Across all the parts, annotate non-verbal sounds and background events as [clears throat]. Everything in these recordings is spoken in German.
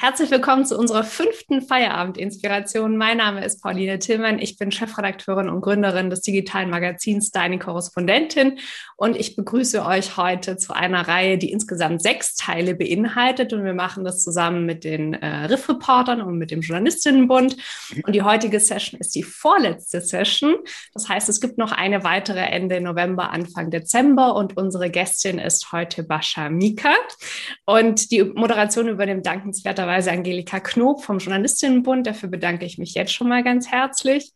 Herzlich willkommen zu unserer fünften Feierabend-Inspiration. Mein Name ist Pauline Tillmann. Ich bin Chefredakteurin und Gründerin des digitalen Magazins Deine Korrespondentin. Und ich begrüße euch heute zu einer Reihe, die insgesamt sechs Teile beinhaltet. Und wir machen das zusammen mit den äh, Riff-Reportern und mit dem Journalistinnenbund. Und die heutige Session ist die vorletzte Session. Das heißt, es gibt noch eine weitere Ende November, Anfang Dezember. Und unsere Gästin ist heute Bascha Mika. Und die Moderation übernimmt dankenswerter Angelika Knob vom Journalistinnenbund. Dafür bedanke ich mich jetzt schon mal ganz herzlich.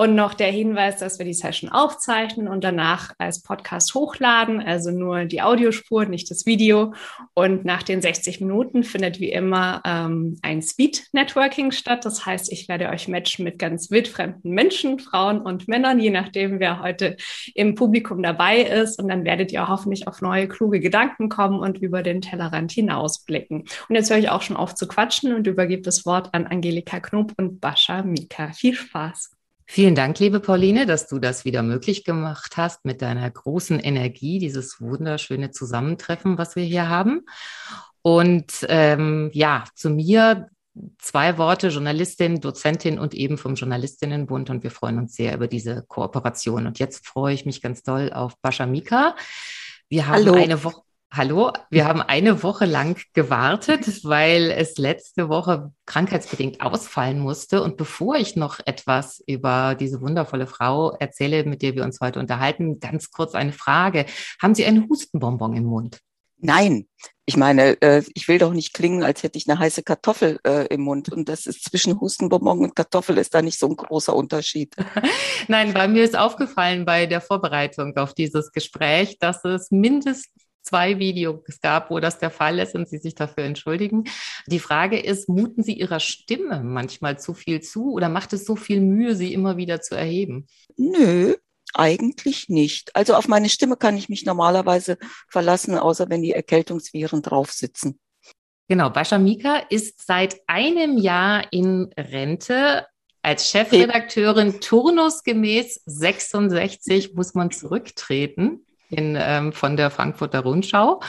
Und noch der Hinweis, dass wir die Session aufzeichnen und danach als Podcast hochladen, also nur die Audiospur, nicht das Video. Und nach den 60 Minuten findet wie immer ähm, ein Speed-Networking statt. Das heißt, ich werde euch matchen mit ganz wildfremden Menschen, Frauen und Männern, je nachdem, wer heute im Publikum dabei ist. Und dann werdet ihr hoffentlich auf neue, kluge Gedanken kommen und über den Tellerrand hinausblicken. Und jetzt höre ich auch schon auf zu quatschen und übergebe das Wort an Angelika Knob und Bascha Mika. Viel Spaß! Vielen Dank, liebe Pauline, dass du das wieder möglich gemacht hast mit deiner großen Energie, dieses wunderschöne Zusammentreffen, was wir hier haben. Und ähm, ja, zu mir zwei Worte, Journalistin, Dozentin und eben vom Journalistinnenbund. Und wir freuen uns sehr über diese Kooperation. Und jetzt freue ich mich ganz doll auf Bascha Mika. Wir haben Hallo. eine Woche. Hallo, wir haben eine Woche lang gewartet, weil es letzte Woche krankheitsbedingt ausfallen musste. Und bevor ich noch etwas über diese wundervolle Frau erzähle, mit der wir uns heute unterhalten, ganz kurz eine Frage. Haben Sie einen Hustenbonbon im Mund? Nein, ich meine, äh, ich will doch nicht klingen, als hätte ich eine heiße Kartoffel äh, im Mund. Und das ist zwischen Hustenbonbon und Kartoffel ist da nicht so ein großer Unterschied. [laughs] Nein, weil mir ist aufgefallen bei der Vorbereitung auf dieses Gespräch, dass es mindestens zwei Videos gab, wo das der Fall ist und Sie sich dafür entschuldigen. Die Frage ist, muten Sie Ihrer Stimme manchmal zu viel zu oder macht es so viel Mühe, sie immer wieder zu erheben? Nö, eigentlich nicht. Also auf meine Stimme kann ich mich normalerweise verlassen, außer wenn die Erkältungsviren drauf sitzen. Genau, Bascha Mika ist seit einem Jahr in Rente. Als Chefredakteurin turnusgemäß 66 muss man zurücktreten in, ähm, von der Frankfurter Rundschau.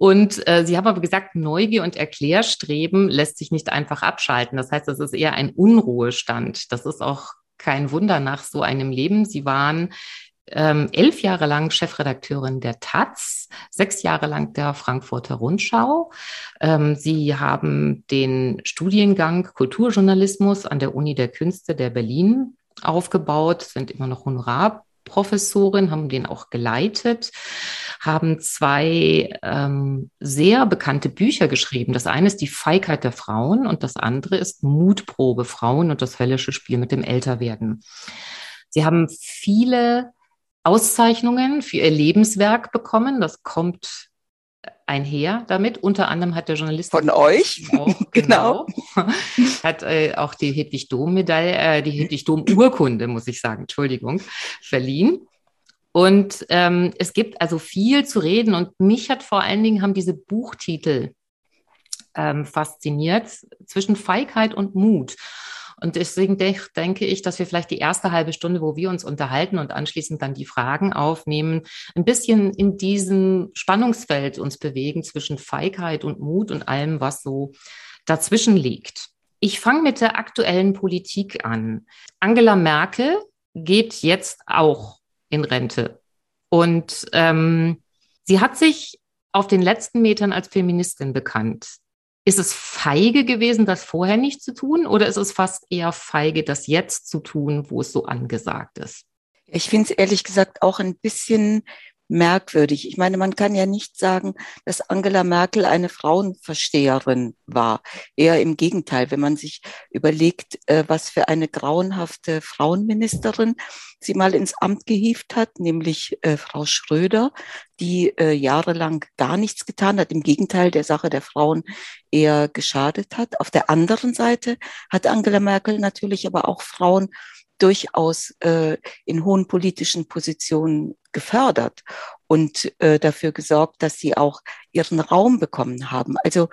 Und äh, Sie haben aber gesagt, Neugier und Erklärstreben lässt sich nicht einfach abschalten. Das heißt, das ist eher ein Unruhestand. Das ist auch kein Wunder nach so einem Leben. Sie waren ähm, elf Jahre lang Chefredakteurin der Taz, sechs Jahre lang der Frankfurter Rundschau. Ähm, Sie haben den Studiengang Kulturjournalismus an der Uni der Künste der Berlin aufgebaut, sind immer noch Honorar Professorin, haben den auch geleitet, haben zwei ähm, sehr bekannte Bücher geschrieben. Das eine ist die Feigheit der Frauen und das andere ist Mutprobe Frauen und das höllische Spiel mit dem Älterwerden. Sie haben viele Auszeichnungen für ihr Lebenswerk bekommen. Das kommt einher damit. Unter anderem hat der Journalist von euch [laughs] auch, [laughs] genau, genau. hat äh, auch die Hedwig Dom Medaille, äh, die Hedwig Dom Urkunde, muss ich sagen, Entschuldigung, verliehen. Und ähm, es gibt also viel zu reden und mich hat vor allen Dingen haben diese Buchtitel ähm, fasziniert zwischen Feigheit und Mut. Und deswegen de denke ich, dass wir vielleicht die erste halbe Stunde, wo wir uns unterhalten und anschließend dann die Fragen aufnehmen, ein bisschen in diesem Spannungsfeld uns bewegen zwischen Feigheit und Mut und allem, was so dazwischen liegt. Ich fange mit der aktuellen Politik an. Angela Merkel geht jetzt auch in Rente. Und ähm, sie hat sich auf den letzten Metern als Feministin bekannt. Ist es feige gewesen, das vorher nicht zu tun, oder ist es fast eher feige, das jetzt zu tun, wo es so angesagt ist? Ich finde es ehrlich gesagt auch ein bisschen merkwürdig. Ich meine, man kann ja nicht sagen, dass Angela Merkel eine Frauenversteherin war. Eher im Gegenteil, wenn man sich überlegt, äh, was für eine grauenhafte Frauenministerin sie mal ins Amt gehievt hat, nämlich äh, Frau Schröder, die äh, jahrelang gar nichts getan hat, im Gegenteil der Sache der Frauen eher geschadet hat. Auf der anderen Seite hat Angela Merkel natürlich aber auch Frauen durchaus äh, in hohen politischen Positionen gefördert und äh, dafür gesorgt, dass sie auch ihren Raum bekommen haben. Also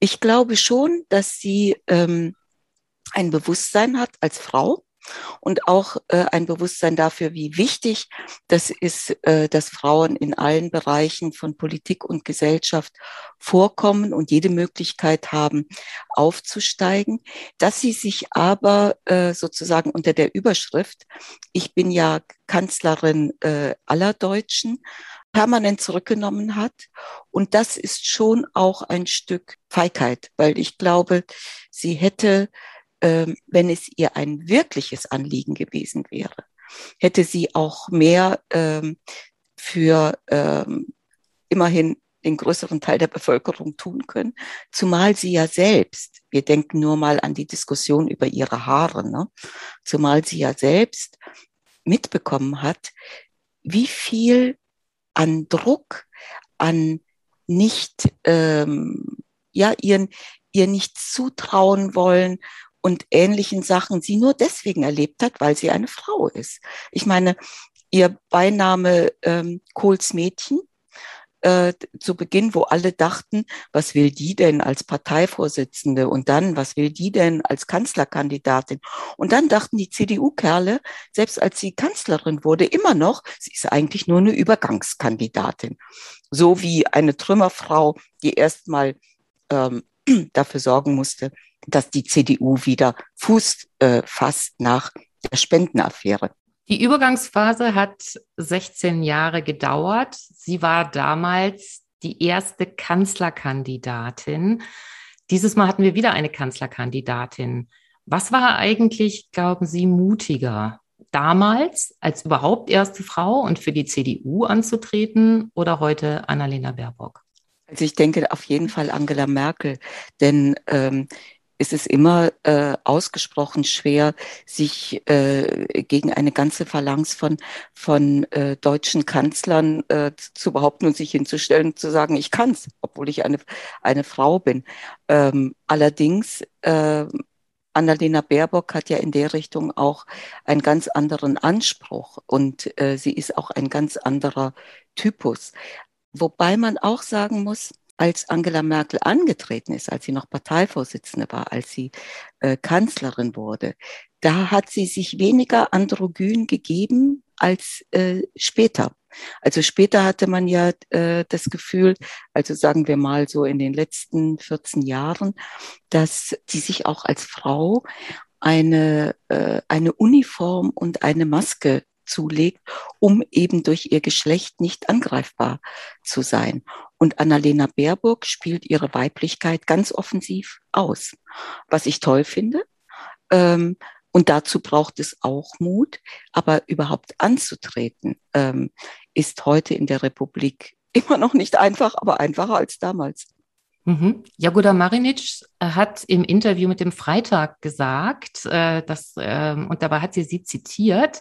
ich glaube schon, dass sie ähm, ein Bewusstsein hat als Frau und auch äh, ein Bewusstsein dafür, wie wichtig das ist, äh, dass Frauen in allen Bereichen von Politik und Gesellschaft vorkommen und jede Möglichkeit haben, aufzusteigen, dass sie sich aber äh, sozusagen unter der Überschrift, ich bin ja Kanzlerin äh, aller Deutschen, permanent zurückgenommen hat. Und das ist schon auch ein Stück Feigheit, weil ich glaube, sie hätte wenn es ihr ein wirkliches Anliegen gewesen wäre, hätte sie auch mehr ähm, für ähm, immerhin den größeren Teil der Bevölkerung tun können, zumal sie ja selbst, wir denken nur mal an die Diskussion über ihre Haare, ne? zumal sie ja selbst mitbekommen hat, wie viel an Druck, an nicht, ähm, ja, ihren, ihr nicht zutrauen wollen und ähnlichen Sachen sie nur deswegen erlebt hat, weil sie eine Frau ist. Ich meine, ihr Beiname ähm, Kohls Mädchen äh, zu Beginn, wo alle dachten, was will die denn als Parteivorsitzende und dann, was will die denn als Kanzlerkandidatin? Und dann dachten die CDU-Kerle, selbst als sie Kanzlerin wurde, immer noch, sie ist eigentlich nur eine Übergangskandidatin. So wie eine Trümmerfrau, die erstmal ähm, [clears throat] dafür sorgen musste, dass die CDU wieder Fuß äh, fasst nach der Spendenaffäre. Die Übergangsphase hat 16 Jahre gedauert. Sie war damals die erste Kanzlerkandidatin. Dieses Mal hatten wir wieder eine Kanzlerkandidatin. Was war eigentlich, glauben Sie, mutiger? Damals als überhaupt erste Frau und für die CDU anzutreten oder heute Annalena Baerbock? Also ich denke auf jeden Fall Angela Merkel, denn ähm, ist es immer äh, ausgesprochen schwer, sich äh, gegen eine ganze Phalanx von, von äh, deutschen Kanzlern äh, zu behaupten und sich hinzustellen und zu sagen, ich kann's, obwohl ich eine, eine Frau bin. Ähm, allerdings, äh, Annalena Baerbock hat ja in der Richtung auch einen ganz anderen Anspruch und äh, sie ist auch ein ganz anderer Typus. Wobei man auch sagen muss, als Angela Merkel angetreten ist, als sie noch Parteivorsitzende war, als sie äh, Kanzlerin wurde, da hat sie sich weniger androgyn gegeben als äh, später. Also später hatte man ja äh, das Gefühl, also sagen wir mal so in den letzten 14 Jahren, dass sie sich auch als Frau eine, äh, eine Uniform und eine Maske zulegt, um eben durch ihr Geschlecht nicht angreifbar zu sein. Und Annalena Baerbock spielt ihre Weiblichkeit ganz offensiv aus, was ich toll finde. Ähm, und dazu braucht es auch Mut, aber überhaupt anzutreten, ähm, ist heute in der Republik [laughs] immer noch nicht einfach, aber einfacher als damals. Mhm. Jagoda Marinic äh, hat im Interview mit dem Freitag gesagt, äh, dass, äh, und dabei hat sie sie zitiert,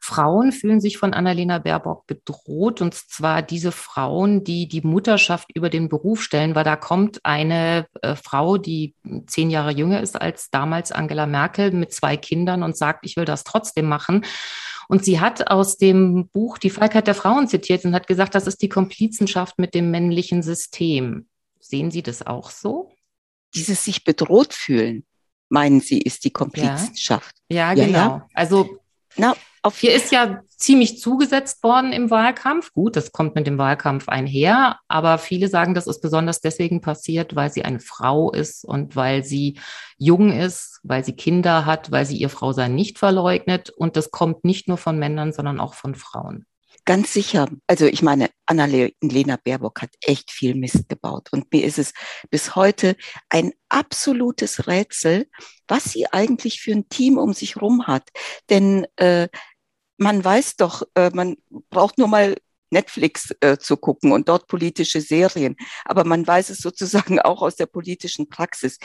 Frauen fühlen sich von Annalena Baerbock bedroht, und zwar diese Frauen, die die Mutterschaft über den Beruf stellen, weil da kommt eine äh, Frau, die zehn Jahre jünger ist als damals Angela Merkel mit zwei Kindern und sagt, ich will das trotzdem machen. Und sie hat aus dem Buch Die Feigheit der Frauen zitiert und hat gesagt, das ist die Komplizenschaft mit dem männlichen System. Sehen Sie das auch so? Dieses sich bedroht fühlen, meinen Sie, ist die Komplizenschaft. Ja, ja genau. Ja. Also na, auf hier ist ja ziemlich zugesetzt worden im Wahlkampf. Gut, das kommt mit dem Wahlkampf einher, aber viele sagen, das ist besonders deswegen passiert, weil sie eine Frau ist und weil sie jung ist, weil sie Kinder hat, weil sie ihr Frausein nicht verleugnet. Und das kommt nicht nur von Männern, sondern auch von Frauen. Ganz sicher. Also ich meine, Annalena Baerbock hat echt viel Mist gebaut. Und mir ist es bis heute ein absolutes Rätsel, was sie eigentlich für ein Team um sich rum hat. Denn äh, man weiß doch, äh, man braucht nur mal Netflix äh, zu gucken und dort politische Serien. Aber man weiß es sozusagen [laughs] auch aus der politischen Praxis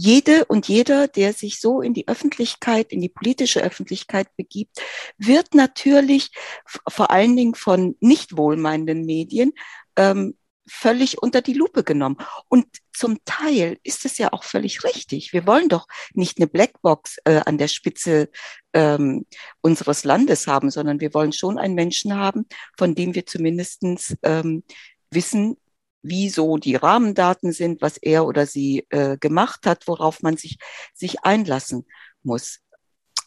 jede und jeder, der sich so in die Öffentlichkeit, in die politische Öffentlichkeit begibt, wird natürlich vor allen Dingen von nicht wohlmeinenden Medien ähm, völlig unter die Lupe genommen. Und zum Teil ist es ja auch völlig richtig. Wir wollen doch nicht eine Blackbox äh, an der Spitze ähm, unseres Landes haben, sondern wir wollen schon einen Menschen haben, von dem wir zumindestens ähm, wissen, wie so die Rahmendaten sind, was er oder sie äh, gemacht hat, worauf man sich, sich einlassen muss.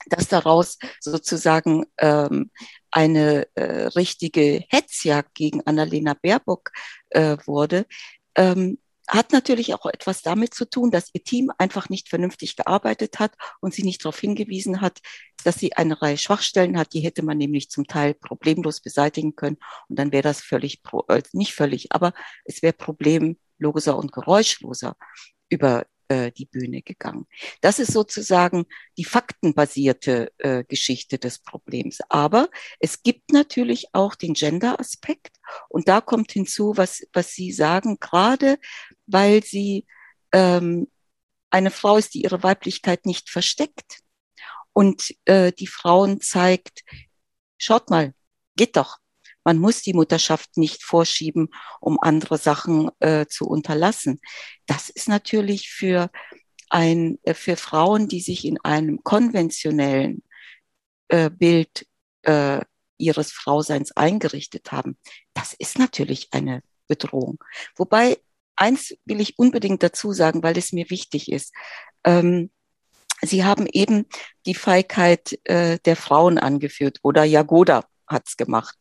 dass daraus sozusagen ähm, eine äh, richtige Hetzjagd gegen Annalena Baerbock äh, wurde, ähm, hat natürlich auch etwas damit zu tun, dass ihr Team einfach nicht vernünftig gearbeitet hat und sie nicht darauf hingewiesen hat, dass sie eine Reihe Schwachstellen hat. Die hätte man nämlich zum Teil problemlos beseitigen können und dann wäre das völlig, äh, nicht völlig, aber es wäre problemloser und geräuschloser über äh, die Bühne gegangen. Das ist sozusagen die faktenbasierte äh, Geschichte des Problems. Aber es gibt natürlich auch den Gender-Aspekt. Und da kommt hinzu, was, was Sie sagen, gerade weil sie ähm, eine Frau ist, die ihre Weiblichkeit nicht versteckt und äh, die Frauen zeigt, schaut mal, geht doch. Man muss die Mutterschaft nicht vorschieben, um andere Sachen äh, zu unterlassen. Das ist natürlich für ein, äh, für Frauen, die sich in einem konventionellen äh, Bild äh, ihres Frauseins eingerichtet haben, das ist natürlich eine Bedrohung. Wobei eins will ich unbedingt dazu sagen, weil es mir wichtig ist. Ähm, Sie haben eben die Feigheit äh, der Frauen angeführt oder Jagoda hat's gemacht.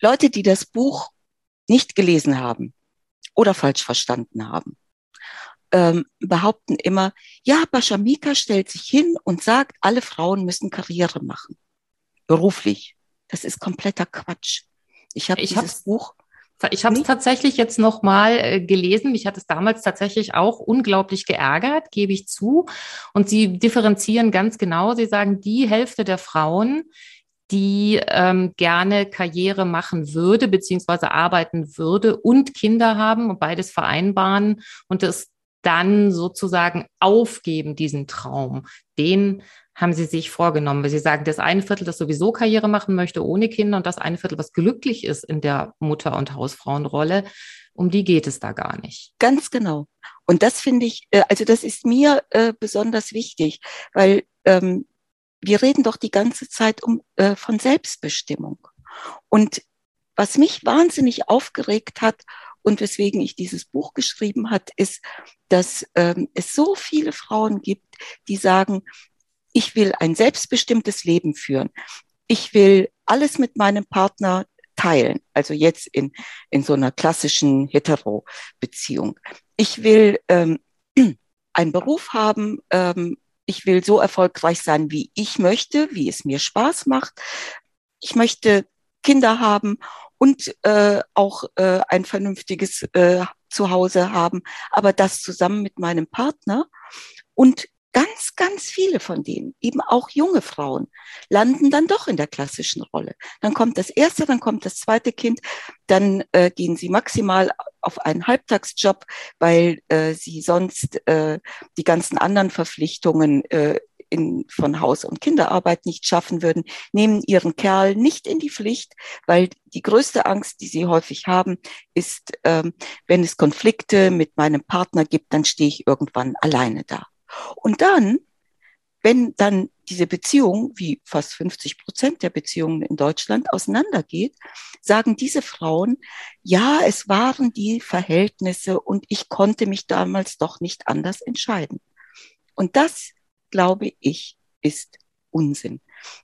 Leute, die das Buch nicht gelesen haben oder falsch verstanden haben, ähm, behaupten immer, ja, Bashamika stellt sich hin und sagt, alle Frauen müssen Karriere machen. Beruflich. Das ist kompletter Quatsch. Ich habe dieses Buch. Ich habe es tatsächlich jetzt nochmal äh, gelesen. Mich hat es damals tatsächlich auch unglaublich geärgert, gebe ich zu. Und Sie differenzieren ganz genau. Sie sagen, die Hälfte der Frauen, die ähm, gerne Karriere machen würde, beziehungsweise arbeiten würde und Kinder haben und beides vereinbaren und es dann sozusagen aufgeben, diesen Traum. Den haben sie sich vorgenommen, weil sie sagen, das eine Viertel, das sowieso Karriere machen möchte ohne Kinder und das eine Viertel, was glücklich ist in der Mutter- und Hausfrauenrolle, um die geht es da gar nicht. Ganz genau. Und das finde ich, äh, also das ist mir äh, besonders wichtig, weil ähm, wir reden doch die ganze Zeit um, äh, von Selbstbestimmung. Und was mich wahnsinnig aufgeregt hat und weswegen ich dieses Buch geschrieben hat, ist, dass ähm, es so viele Frauen gibt, die sagen, ich will ein selbstbestimmtes Leben führen. Ich will alles mit meinem Partner teilen. Also jetzt in, in so einer klassischen Hetero-Beziehung. Ich will ähm, [clears throat] einen Beruf haben, ähm, ich will so erfolgreich sein, wie ich möchte, wie es mir Spaß macht. Ich möchte Kinder haben und äh, auch äh, ein vernünftiges äh, Zuhause haben, aber das zusammen mit meinem Partner. Und ganz, ganz viele von denen, eben auch junge Frauen, landen dann doch in der klassischen Rolle. Dann kommt das erste, dann kommt das zweite Kind, dann äh, gehen sie maximal auf einen Halbtagsjob, weil äh, sie sonst äh, die ganzen anderen Verpflichtungen äh, in, von Haus- und Kinderarbeit nicht schaffen würden, nehmen ihren Kerl nicht in die Pflicht, weil die größte Angst, die sie häufig haben, ist, ähm, wenn es Konflikte mit meinem Partner gibt, dann stehe ich irgendwann alleine da. Und dann, wenn dann diese Beziehung, wie fast 50 Prozent der Beziehungen in Deutschland auseinandergeht, sagen diese Frauen, ja, es waren die Verhältnisse und ich konnte mich damals doch nicht anders entscheiden. Und das, glaube ich, ist Unsinn,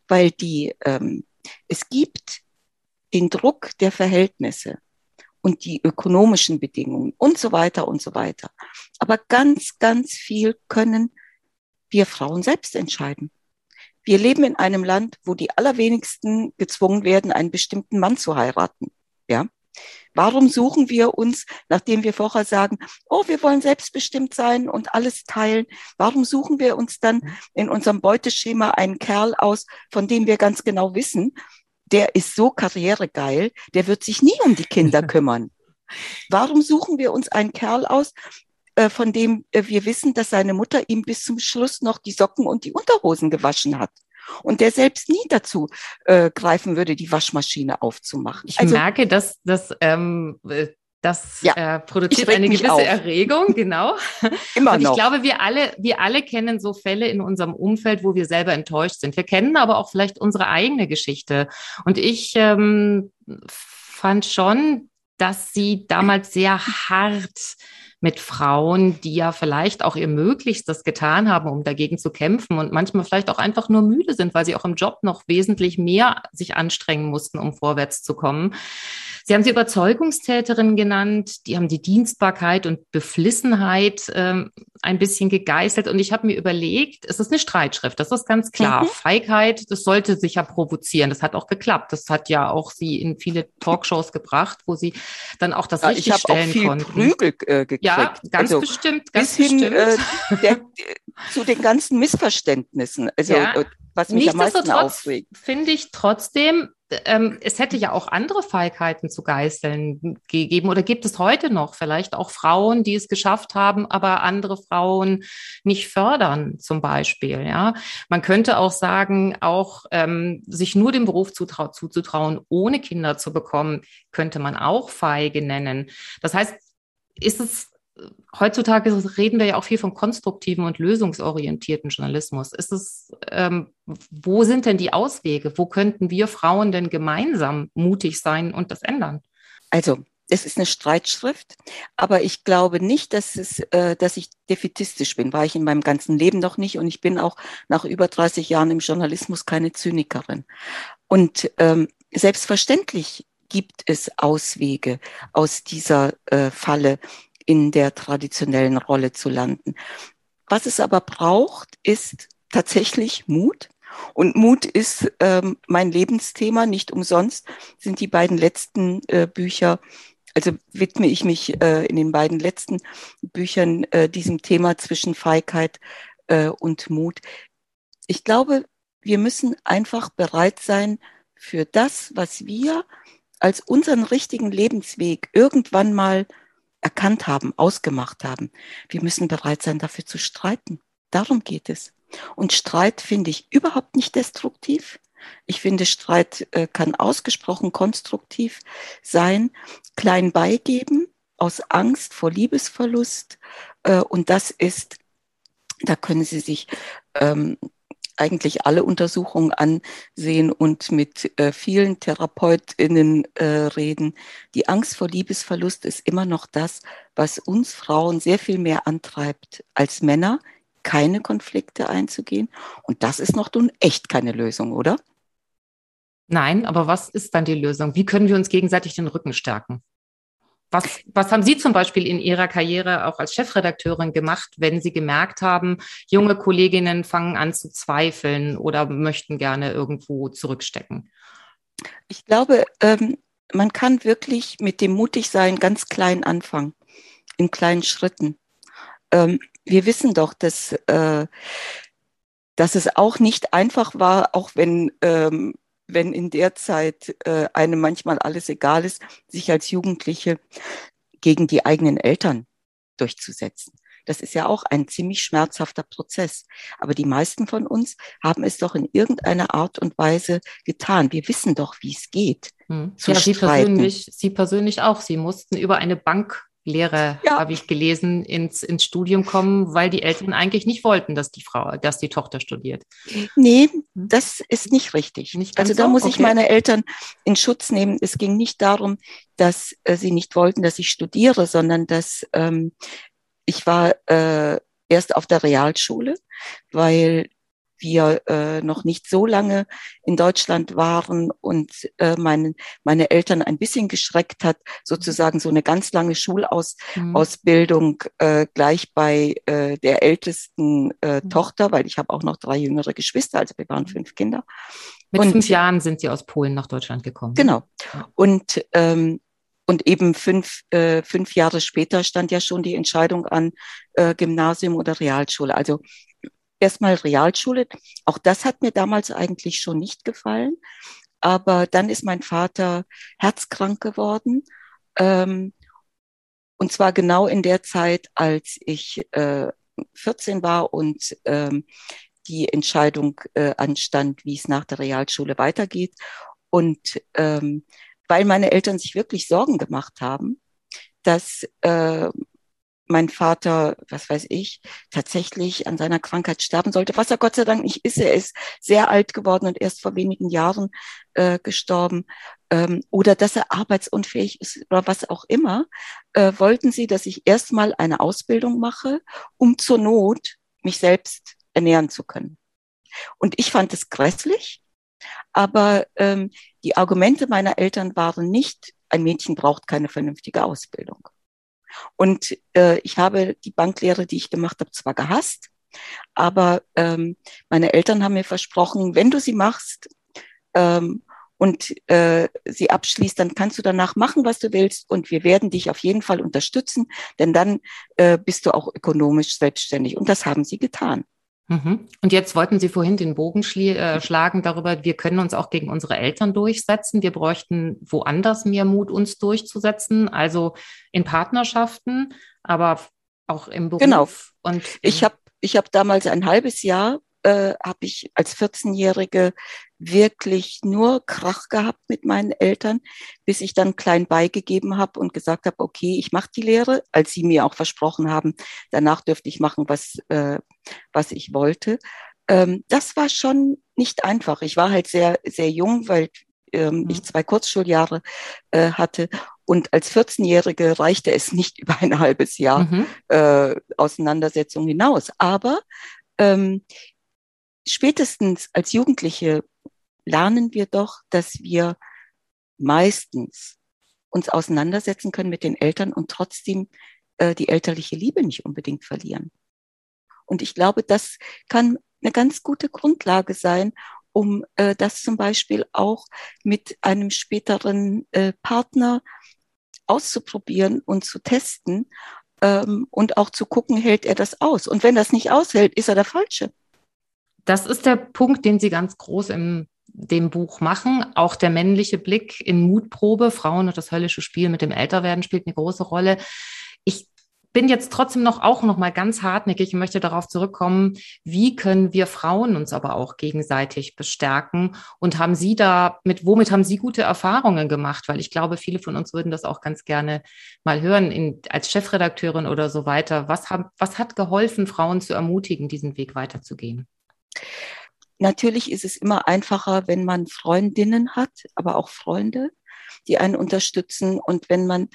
weil die, ähm, es gibt den Druck der Verhältnisse und die ökonomischen Bedingungen und so weiter und so weiter. Aber ganz, ganz viel können wir Frauen selbst entscheiden. Wir leben in einem Land, wo die allerwenigsten gezwungen werden, einen bestimmten Mann zu heiraten. Ja. Warum suchen wir uns, nachdem wir vorher sagen, oh, wir wollen selbstbestimmt sein und alles teilen, warum suchen wir uns dann in unserem Beuteschema einen Kerl aus, von dem wir ganz genau wissen, der ist so karrieregeil, der wird sich nie um die Kinder [laughs] kümmern. Warum suchen wir uns einen Kerl aus, äh, von dem äh, wir wissen, dass seine Mutter ihm bis zum Schluss noch die Socken und die Unterhosen gewaschen hat? Und der selbst nie dazu äh, greifen würde, die Waschmaschine aufzumachen. Ich also, merke, dass das ähm, äh, das ja, äh, produziert eine gewisse auf. Erregung, genau. [laughs] Immer und ich noch. glaube, wir alle, wir alle kennen so Fälle in unserem Umfeld, wo wir selber enttäuscht sind. Wir kennen aber auch vielleicht unsere eigene Geschichte. Und ich ähm, fand schon, dass sie damals sehr hart mit Frauen, die ja vielleicht auch ihr Möglichstes getan haben, um dagegen zu kämpfen und manchmal vielleicht auch einfach nur müde sind, weil sie auch im Job noch wesentlich mehr sich anstrengen mussten, um vorwärts zu kommen. Sie haben sie Überzeugungstäterin genannt, die haben die Dienstbarkeit und Beflissenheit ähm, ein bisschen gegeißelt. Und ich habe mir überlegt, es ist eine Streitschrift, das ist ganz klar. Mhm. Feigheit, das sollte sich ja provozieren. Das hat auch geklappt. Das hat ja auch sie in viele Talkshows gebracht, wo sie dann auch das ja, richtig ich stellen auch viel konnten. Prügel äh, gekriegt. Ja, ganz also, bestimmt, ganz bis bestimmt. Hin, äh, der, zu den ganzen Missverständnissen. Also ja. Was mich am meisten aufregt. Finde ich trotzdem, ähm, es hätte ja auch andere Feigheiten zu geißeln gegeben oder gibt es heute noch vielleicht auch Frauen, die es geschafft haben, aber andere Frauen nicht fördern, zum Beispiel. Ja, man könnte auch sagen, auch ähm, sich nur dem Beruf zutrau zuzutrauen, ohne Kinder zu bekommen, könnte man auch feige nennen. Das heißt, ist es heutzutage reden wir ja auch viel von konstruktiven und lösungsorientierten Journalismus. Ist es, ähm, wo sind denn die Auswege? Wo könnten wir Frauen denn gemeinsam mutig sein und das ändern? Also, es ist eine Streitschrift, aber ich glaube nicht, dass es, äh, dass ich defetistisch bin. War ich in meinem ganzen Leben noch nicht und ich bin auch nach über 30 Jahren im Journalismus keine Zynikerin. Und ähm, selbstverständlich gibt es Auswege aus dieser äh, Falle, in der traditionellen Rolle zu landen. Was es aber braucht, ist tatsächlich Mut. Und Mut ist ähm, mein Lebensthema. Nicht umsonst sind die beiden letzten äh, Bücher, also widme ich mich äh, in den beiden letzten Büchern äh, diesem Thema zwischen Feigheit äh, und Mut. Ich glaube, wir müssen einfach bereit sein für das, was wir als unseren richtigen Lebensweg irgendwann mal erkannt haben, ausgemacht haben. Wir müssen bereit sein, dafür zu streiten. Darum geht es. Und Streit finde ich überhaupt nicht destruktiv. Ich finde, Streit äh, kann ausgesprochen konstruktiv sein, klein beigeben, aus Angst vor Liebesverlust. Äh, und das ist, da können Sie sich ähm, eigentlich alle Untersuchungen ansehen und mit äh, vielen TherapeutInnen äh, reden. Die Angst vor Liebesverlust ist immer noch das, was uns Frauen sehr viel mehr antreibt als Männer, keine Konflikte einzugehen. Und das ist noch nun echt keine Lösung, oder? Nein, aber was ist dann die Lösung? Wie können wir uns gegenseitig den Rücken stärken? Was, was haben Sie zum Beispiel in Ihrer Karriere auch als Chefredakteurin gemacht, wenn Sie gemerkt haben, junge Kolleginnen fangen an zu zweifeln oder möchten gerne irgendwo zurückstecken? Ich glaube, ähm, man kann wirklich mit dem Mutigsein ganz klein anfangen, in kleinen Schritten. Ähm, wir wissen doch, dass, äh, dass es auch nicht einfach war, auch wenn ähm, wenn in der Zeit äh, einem manchmal alles egal ist, sich als Jugendliche gegen die eigenen Eltern durchzusetzen. Das ist ja auch ein ziemlich schmerzhafter Prozess. Aber die meisten von uns haben es doch in irgendeiner Art und Weise getan. Wir wissen doch, wie es geht. Hm. ja, Sie persönlich, Sie persönlich auch. Sie mussten über eine Bank Lehre, ja. habe ich gelesen, ins, ins Studium kommen, weil die Eltern eigentlich nicht wollten, dass die Frau, dass die Tochter studiert. Nee, hm? das ist nicht richtig. Nicht also da so? muss okay. ich meine Eltern in Schutz nehmen. Es ging nicht darum, dass äh, sie nicht wollten, dass ich studiere, sondern dass ähm, ich war äh, erst auf der Realschule, weil wir äh, noch nicht so lange in Deutschland waren und äh, meine, meine Eltern ein bisschen geschreckt hat, sozusagen so eine ganz lange Schulausbildung mhm. äh, gleich bei äh, der ältesten äh, mhm. Tochter, weil ich habe auch noch drei jüngere Geschwister, also wir waren mhm. fünf Kinder. Mit und, fünf Jahren sind Sie aus Polen nach Deutschland gekommen. Genau. Und ähm, und eben fünf, äh, fünf Jahre später stand ja schon die Entscheidung an, äh, Gymnasium oder Realschule. Also erstmal Realschule. Auch das hat mir damals eigentlich schon nicht gefallen. Aber dann ist mein Vater herzkrank geworden. Ähm, und zwar genau in der Zeit, als ich äh, 14 war und ähm, die Entscheidung äh, anstand, wie es nach der Realschule weitergeht. Und ähm, weil meine Eltern sich wirklich Sorgen gemacht haben, dass äh, mein Vater, was weiß ich, tatsächlich an seiner Krankheit sterben sollte, was er Gott sei Dank nicht ist. Er ist sehr alt geworden und erst vor wenigen Jahren äh, gestorben. ähm, oder dass er arbeitsunfähig ist oder was auch immer, äh, wollten sie, dass ich erstmal eine Ausbildung mache, um zur Not mich selbst ernähren zu können. Und ich fand es grässlich, aber ähm, die Argumente meiner Eltern waren nicht, ein Mädchen braucht keine vernünftige Ausbildung. Und äh, ich habe die Banklehre, die ich gemacht habe, zwar gehasst, aber ähm, meine Eltern haben mir versprochen, wenn du sie machst ähm, und äh, sie abschließt, dann kannst du danach machen, was du willst und wir werden dich auf jeden Fall unterstützen, denn dann äh, bist du auch ökonomisch selbstständig. Und das haben sie getan. Mhm. Und jetzt wollten Sie vorhin den Bogen äh, schlagen darüber, wir können uns auch gegen unsere Eltern durchsetzen. Wir bräuchten woanders mehr Mut, uns durchzusetzen, also in Partnerschaften, aber auch im Beruf. Genau. Und ich habe ich hab damals ein halbes Jahr äh, habe ich als 14-Jährige wirklich nur Krach gehabt mit meinen Eltern, bis ich dann klein beigegeben habe und gesagt habe, okay, ich mache die Lehre, als sie mir auch versprochen haben, danach dürfte ich machen, was, äh, was ich wollte. Ähm, das war schon nicht einfach. Ich war halt sehr, sehr jung, weil ähm, mhm. ich zwei Kurzschuljahre äh, hatte. Und als 14-Jährige reichte es nicht [laughs] über ein halbes Jahr mhm. äh, Auseinandersetzung hinaus. Aber ähm, spätestens als Jugendliche lernen wir doch, dass wir meistens uns auseinandersetzen können mit den Eltern und trotzdem äh, die elterliche Liebe nicht unbedingt verlieren. Und ich glaube, das kann eine ganz gute Grundlage sein, um äh, das zum Beispiel auch mit einem späteren äh, Partner auszuprobieren und zu testen ähm, und auch zu gucken, hält er das aus. Und wenn das nicht aushält, ist er der Falsche das ist der Punkt, den Sie ganz groß in dem Buch machen. Auch der männliche Blick in Mutprobe, Frauen und das höllische Spiel mit dem Älterwerden spielt eine große Rolle. Ich bin jetzt trotzdem noch auch noch mal ganz hartnäckig und möchte darauf zurückkommen, wie können wir Frauen uns aber auch gegenseitig bestärken und haben Sie da mit womit haben Sie gute Erfahrungen gemacht, weil ich glaube, viele von uns würden das auch ganz gerne mal hören in, als Chefredakteurin oder so weiter. Was, haben, was hat geholfen, Frauen zu ermutigen, diesen Weg weiterzugehen? Natürlich ist es immer einfacher, wenn man Freundinnen hat, aber auch Freunde, die einen unterstützen. Und wenn man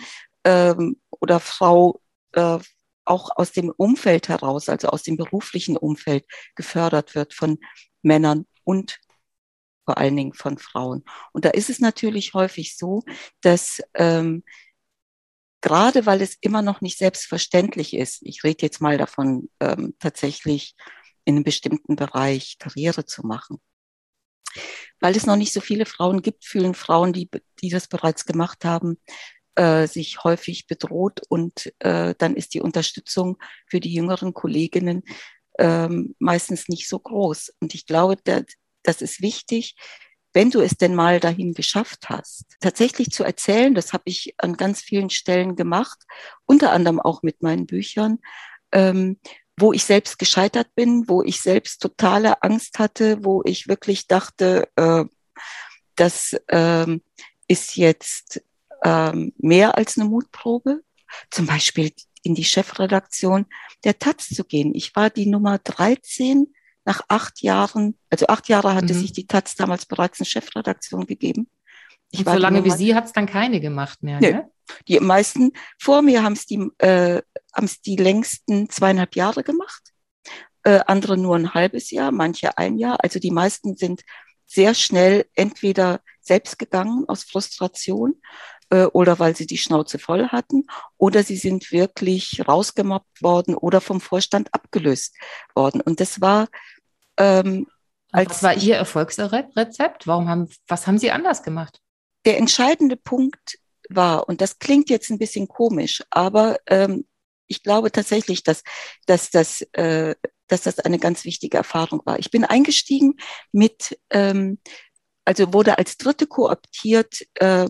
ähm, oder Frau äh, auch aus dem Umfeld heraus, also aus dem beruflichen Umfeld gefördert wird von Männern und vor allen Dingen von Frauen. Und da ist es natürlich häufig so, dass ähm, gerade weil es immer noch nicht selbstverständlich ist, ich rede jetzt mal davon ähm, tatsächlich in einem bestimmten Bereich Karriere zu machen. Weil es noch nicht so viele Frauen gibt, fühlen Frauen, die, die das bereits gemacht haben, äh, sich häufig bedroht und äh, dann ist die Unterstützung für die jüngeren Kolleginnen äh, meistens nicht so groß. Und ich glaube, da, das ist wichtig, wenn du es denn mal dahin geschafft hast, tatsächlich zu erzählen, das habe ich an ganz vielen Stellen gemacht, unter anderem auch mit meinen Büchern, ähm, wo ich selbst gescheitert bin, wo ich selbst totale Angst hatte, wo ich wirklich dachte, äh, das äh, ist jetzt äh, mehr als eine Mutprobe. Zum Beispiel in die Chefredaktion der Taz zu gehen. Ich war die Nummer 13 nach acht Jahren, also acht Jahre hatte mhm. sich die Taz damals bereits eine Chefredaktion gegeben. Ich war so lange wie Sie hat es dann keine gemacht mehr. Ne? Die meisten vor mir haben es die, äh, haben's die längsten zweieinhalb Jahre gemacht, äh, andere nur ein halbes Jahr, manche ein Jahr. Also die meisten sind sehr schnell entweder selbst gegangen aus Frustration äh, oder weil sie die Schnauze voll hatten oder sie sind wirklich rausgemobbt worden oder vom Vorstand abgelöst worden. Und das war ähm, als was war Ihr Erfolgsrezept? Warum haben, was haben Sie anders gemacht? Der entscheidende Punkt war, und das klingt jetzt ein bisschen komisch, aber ähm, ich glaube tatsächlich, dass, dass, das, äh, dass das eine ganz wichtige Erfahrung war. Ich bin eingestiegen mit, ähm, also wurde als Dritte kooptiert äh,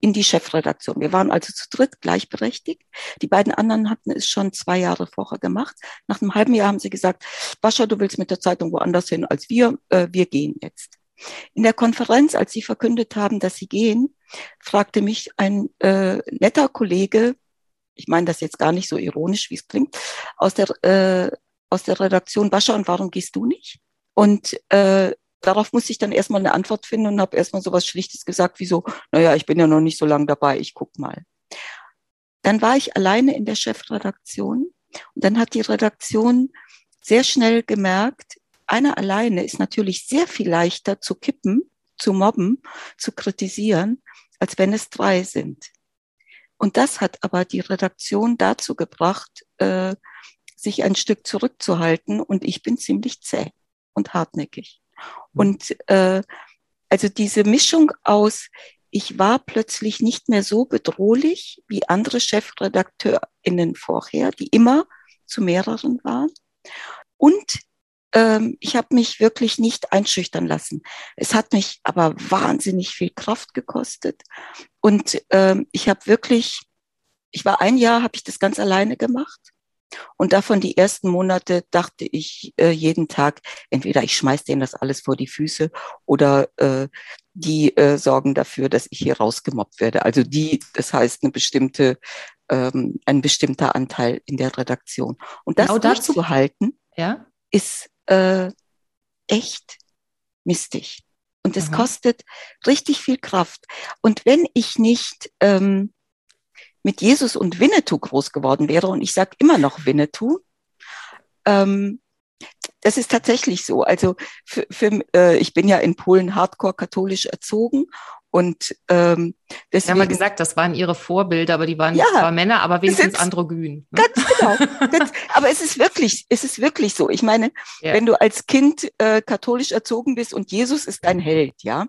in die Chefredaktion. Wir waren also zu dritt gleichberechtigt. Die beiden anderen hatten es schon zwei Jahre vorher gemacht. Nach einem halben Jahr haben sie gesagt, Bascha, du willst mit der Zeitung woanders hin als wir, äh, wir gehen jetzt. In der Konferenz, als sie verkündet haben, dass sie gehen, fragte mich ein äh, netter Kollege, ich meine das jetzt gar nicht so ironisch, wie es klingt, aus der, äh, aus der Redaktion, Bascha, und warum gehst du nicht? Und äh, darauf musste ich dann erstmal eine Antwort finden und habe erstmal so was Schlichtes gesagt, wie so, naja, ich bin ja noch nicht so lange dabei, ich guck mal. Dann war ich alleine in der Chefredaktion und dann hat die Redaktion sehr schnell gemerkt, einer alleine ist natürlich sehr viel leichter zu kippen, zu mobben, zu kritisieren, als wenn es drei sind. Und das hat aber die Redaktion dazu gebracht, äh, sich ein Stück zurückzuhalten. Und ich bin ziemlich zäh und hartnäckig. Mhm. Und äh, also diese Mischung aus, ich war plötzlich nicht mehr so bedrohlich wie andere ChefredakteurInnen vorher, die immer zu mehreren waren. Und ähm, ich habe mich wirklich nicht einschüchtern lassen. Es hat mich aber wahnsinnig viel Kraft gekostet. Und ähm, ich habe wirklich, ich war ein Jahr, habe ich das ganz alleine gemacht. Und davon die ersten Monate dachte ich äh, jeden Tag, entweder ich schmeiß denen das alles vor die Füße oder äh, die äh, sorgen dafür, dass ich hier rausgemobbt werde. Also die, das heißt eine bestimmte, ähm, ein bestimmter Anteil in der Redaktion. Und das genau durchzuhalten, ja? ist äh, echt mistig. Und es mhm. kostet richtig viel Kraft. Und wenn ich nicht ähm, mit Jesus und Winnetou groß geworden wäre, und ich sage immer noch Winnetou, ähm, das ist tatsächlich so. Also für, für, äh, ich bin ja in Polen hardcore katholisch erzogen und ähm, deswegen, Sie haben ja gesagt, das waren Ihre Vorbilder, aber die waren ja, zwar Männer, aber wenigstens sind, androgyn. Ne? Ganz genau. [laughs] Ganz, aber es ist wirklich, es ist wirklich so. Ich meine, ja. wenn du als Kind äh, katholisch erzogen bist und Jesus ist dein Held, ja,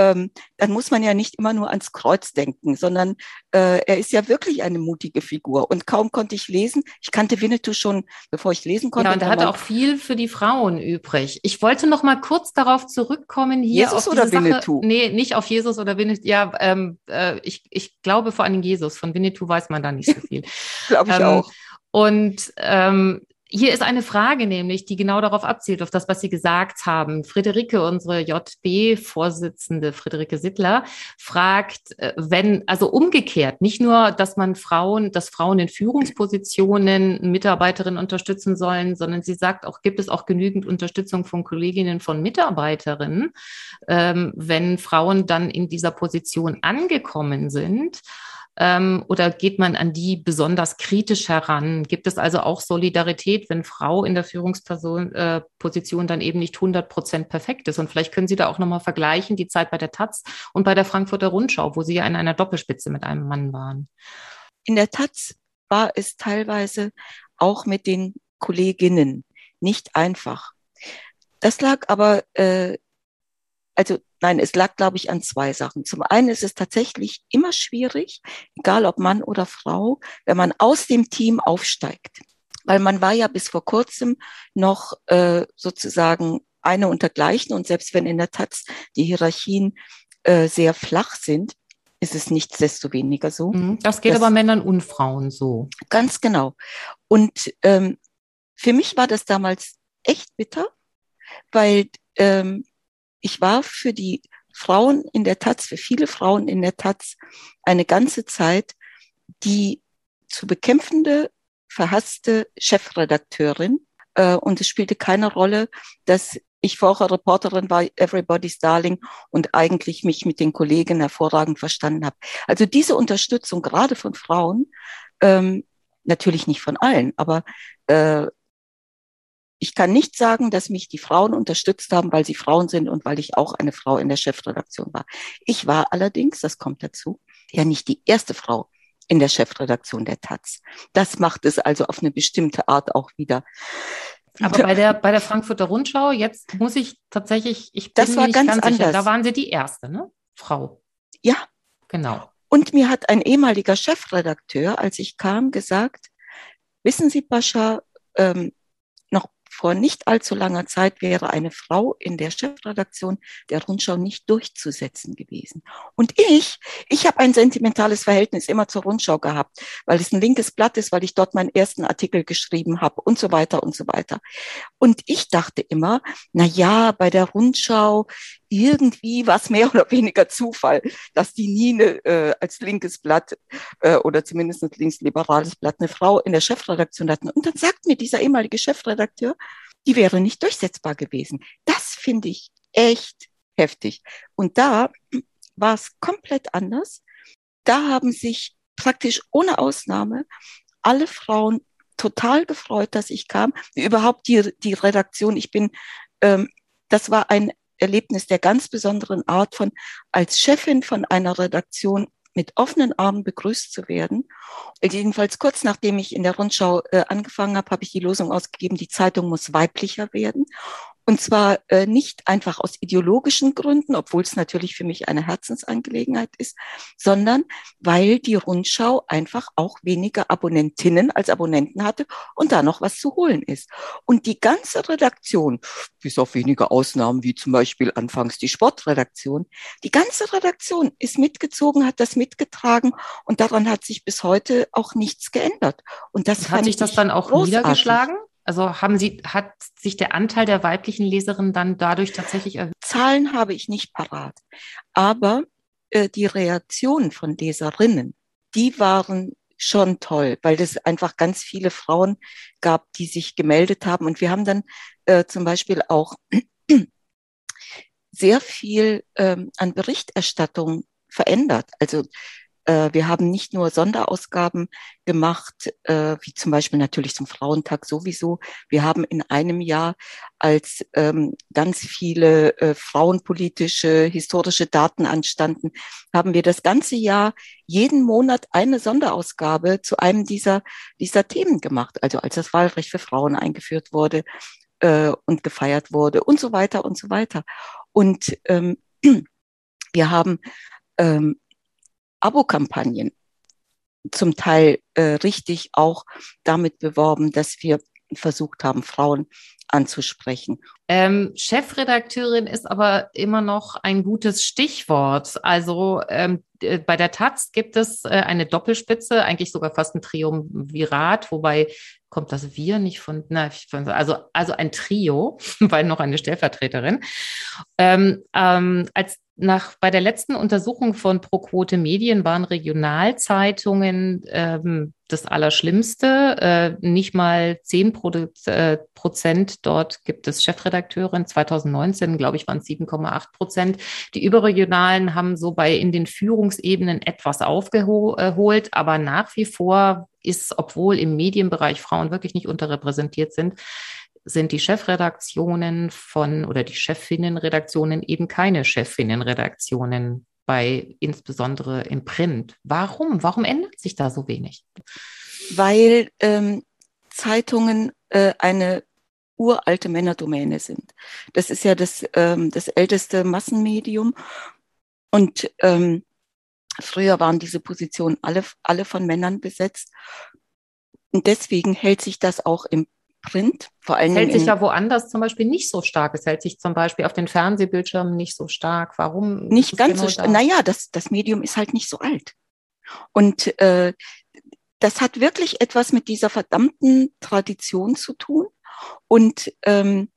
ähm, dann muss man ja nicht immer nur ans Kreuz denken, sondern äh, er ist ja wirklich eine mutige Figur. Und kaum konnte ich lesen, ich kannte Winnetou schon, bevor ich lesen konnte. Ja, und er hatte auch viel für die Frauen übrig. Ich wollte noch mal kurz darauf zurückkommen hier. Jesus oder Sache. Winnetou? Nee, nicht auf Jesus oder Winnetou. Ja, ähm, äh, ich, ich glaube vor allem Jesus. Von Winnetou weiß man da nicht so viel. [laughs] glaube ich ähm, auch. Und ähm, hier ist eine Frage nämlich, die genau darauf abzielt, auf das, was Sie gesagt haben. Friederike, unsere JB-Vorsitzende, Friederike Sittler, fragt, äh, wenn, also umgekehrt, nicht nur, dass man Frauen, dass Frauen in Führungspositionen Mitarbeiterinnen unterstützen sollen, sondern sie sagt auch, gibt es auch genügend Unterstützung von Kolleginnen von Mitarbeiterinnen, ähm, wenn Frauen dann in dieser Position angekommen sind ähm, oder geht man an die besonders kritisch heran? Gibt es also auch Solidarität, wenn Frau in der Führungsposition äh, dann eben nicht 100 Prozent perfekt ist? Und vielleicht können Sie da auch nochmal vergleichen, die Zeit bei der Taz und bei der Frankfurter Rundschau, wo Sie ja in einer Doppelspitze mit einem Mann waren. In der Taz war es teilweise auch mit den Kolleginnen nicht einfach. Das lag aber äh, also nein, es lag, glaube ich, an zwei Sachen. Zum einen ist es tatsächlich immer schwierig, egal ob Mann oder Frau, wenn man aus dem Team aufsteigt. Weil man war ja bis vor kurzem noch äh, sozusagen eine untergleichen und selbst wenn in der Taz die Hierarchien äh, sehr flach sind, ist es nichtsdestoweniger so. Mhm. Das geht aber Männern und Frauen so. Ganz genau. Und ähm, für mich war das damals echt bitter, weil ähm, ich war für die Frauen in der Taz, für viele Frauen in der Taz eine ganze Zeit die zu bekämpfende, verhasste Chefredakteurin. Äh, und es spielte keine Rolle, dass ich vorher Reporterin war, Everybody's Darling und eigentlich mich mit den Kollegen hervorragend verstanden habe. Also diese Unterstützung gerade von Frauen, ähm, natürlich nicht von allen, aber äh, ich kann nicht sagen, dass mich die Frauen unterstützt haben, weil sie Frauen sind und weil ich auch eine Frau in der Chefredaktion war. Ich war allerdings, das kommt dazu, ja nicht die erste Frau in der Chefredaktion der Taz. Das macht es also auf eine bestimmte Art auch wieder. Aber bei der, bei der Frankfurter Rundschau, jetzt muss ich tatsächlich, ich bin das war nicht ganz, ganz anders. sicher, da waren Sie die erste, ne? Frau. Ja. Genau. Und mir hat ein ehemaliger Chefredakteur, als ich kam, gesagt, wissen Sie, Pascha, ähm, vor nicht allzu langer Zeit wäre eine Frau in der Chefredaktion der Rundschau nicht durchzusetzen gewesen. Und ich, ich habe ein sentimentales Verhältnis immer zur Rundschau gehabt, weil es ein linkes Blatt ist, weil ich dort meinen ersten Artikel geschrieben habe und so weiter und so weiter. Und ich dachte immer, na ja, bei der Rundschau irgendwie was mehr oder weniger Zufall, dass die nie eine, äh, als linkes Blatt äh, oder zumindest ein linksliberales Blatt eine Frau in der Chefredaktion hatten. Und dann sagt mir dieser ehemalige Chefredakteur, die wäre nicht durchsetzbar gewesen. Das finde ich echt heftig. Und da war es komplett anders. Da haben sich praktisch ohne Ausnahme alle Frauen total gefreut, dass ich kam. Überhaupt die, die Redaktion. Ich bin, ähm, das war ein Erlebnis der ganz besonderen Art von als Chefin von einer Redaktion mit offenen Armen begrüßt zu werden. Jedenfalls kurz nachdem ich in der Rundschau äh, angefangen habe, habe ich die Losung ausgegeben, die Zeitung muss weiblicher werden. Und zwar äh, nicht einfach aus ideologischen Gründen, obwohl es natürlich für mich eine Herzensangelegenheit ist, sondern weil die Rundschau einfach auch weniger Abonnentinnen als Abonnenten hatte und da noch was zu holen ist. Und die ganze Redaktion, bis auf wenige Ausnahmen, wie zum Beispiel anfangs die Sportredaktion, die ganze Redaktion ist mitgezogen, hat das mitgetragen und daran hat sich bis heute auch nichts geändert. Und das hat sich das dann auch großartig. niedergeschlagen? Also haben Sie, hat sich der Anteil der weiblichen Leserinnen dann dadurch tatsächlich erhöht? Zahlen habe ich nicht parat. Aber äh, die Reaktionen von Leserinnen, die waren schon toll, weil es einfach ganz viele Frauen gab, die sich gemeldet haben. Und wir haben dann äh, zum Beispiel auch [clears throat] sehr viel ähm, an Berichterstattung verändert. Also wir haben nicht nur Sonderausgaben gemacht, äh, wie zum Beispiel natürlich zum Frauentag sowieso. Wir haben in einem Jahr, als ähm, ganz viele äh, frauenpolitische, historische Daten anstanden, haben wir das ganze Jahr jeden Monat eine Sonderausgabe zu einem dieser, dieser Themen gemacht. Also als das Wahlrecht für Frauen eingeführt wurde äh, und gefeiert wurde und so weiter und so weiter. Und ähm, [clears throat] wir haben ähm, Abo-Kampagnen zum Teil äh, richtig auch damit beworben, dass wir versucht haben, Frauen anzusprechen. Ähm, Chefredakteurin ist aber immer noch ein gutes Stichwort. Also ähm, bei der Taz gibt es äh, eine Doppelspitze, eigentlich sogar fast ein Triumvirat, wobei kommt das Wir nicht von, na, also, also ein Trio, [laughs] weil noch eine Stellvertreterin. Ähm, ähm, als nach, bei der letzten Untersuchung von ProQuote Medien waren Regionalzeitungen ähm, das Allerschlimmste. Äh, nicht mal zehn äh, Prozent dort gibt es Chefredakteurin. 2019, glaube ich, waren es 7,8 Prozent. Die überregionalen haben so bei in den Führungsebenen etwas aufgeholt, aber nach wie vor ist, obwohl im Medienbereich Frauen wirklich nicht unterrepräsentiert sind, sind die Chefredaktionen von oder die Chefinnenredaktionen eben keine Chefinnenredaktionen bei insbesondere im Print. Warum? Warum ändert sich da so wenig? Weil ähm, Zeitungen äh, eine uralte Männerdomäne sind. Das ist ja das, ähm, das älteste Massenmedium. Und ähm, früher waren diese Positionen alle, alle von Männern besetzt. Und deswegen hält sich das auch im Print. Vor allem es hält sich ja woanders zum Beispiel nicht so stark. Es hält sich zum Beispiel auf den Fernsehbildschirmen nicht so stark. Warum? Nicht ganz genau so stark. Naja, das, das Medium ist halt nicht so alt. Und äh, das hat wirklich etwas mit dieser verdammten Tradition zu tun und ähm,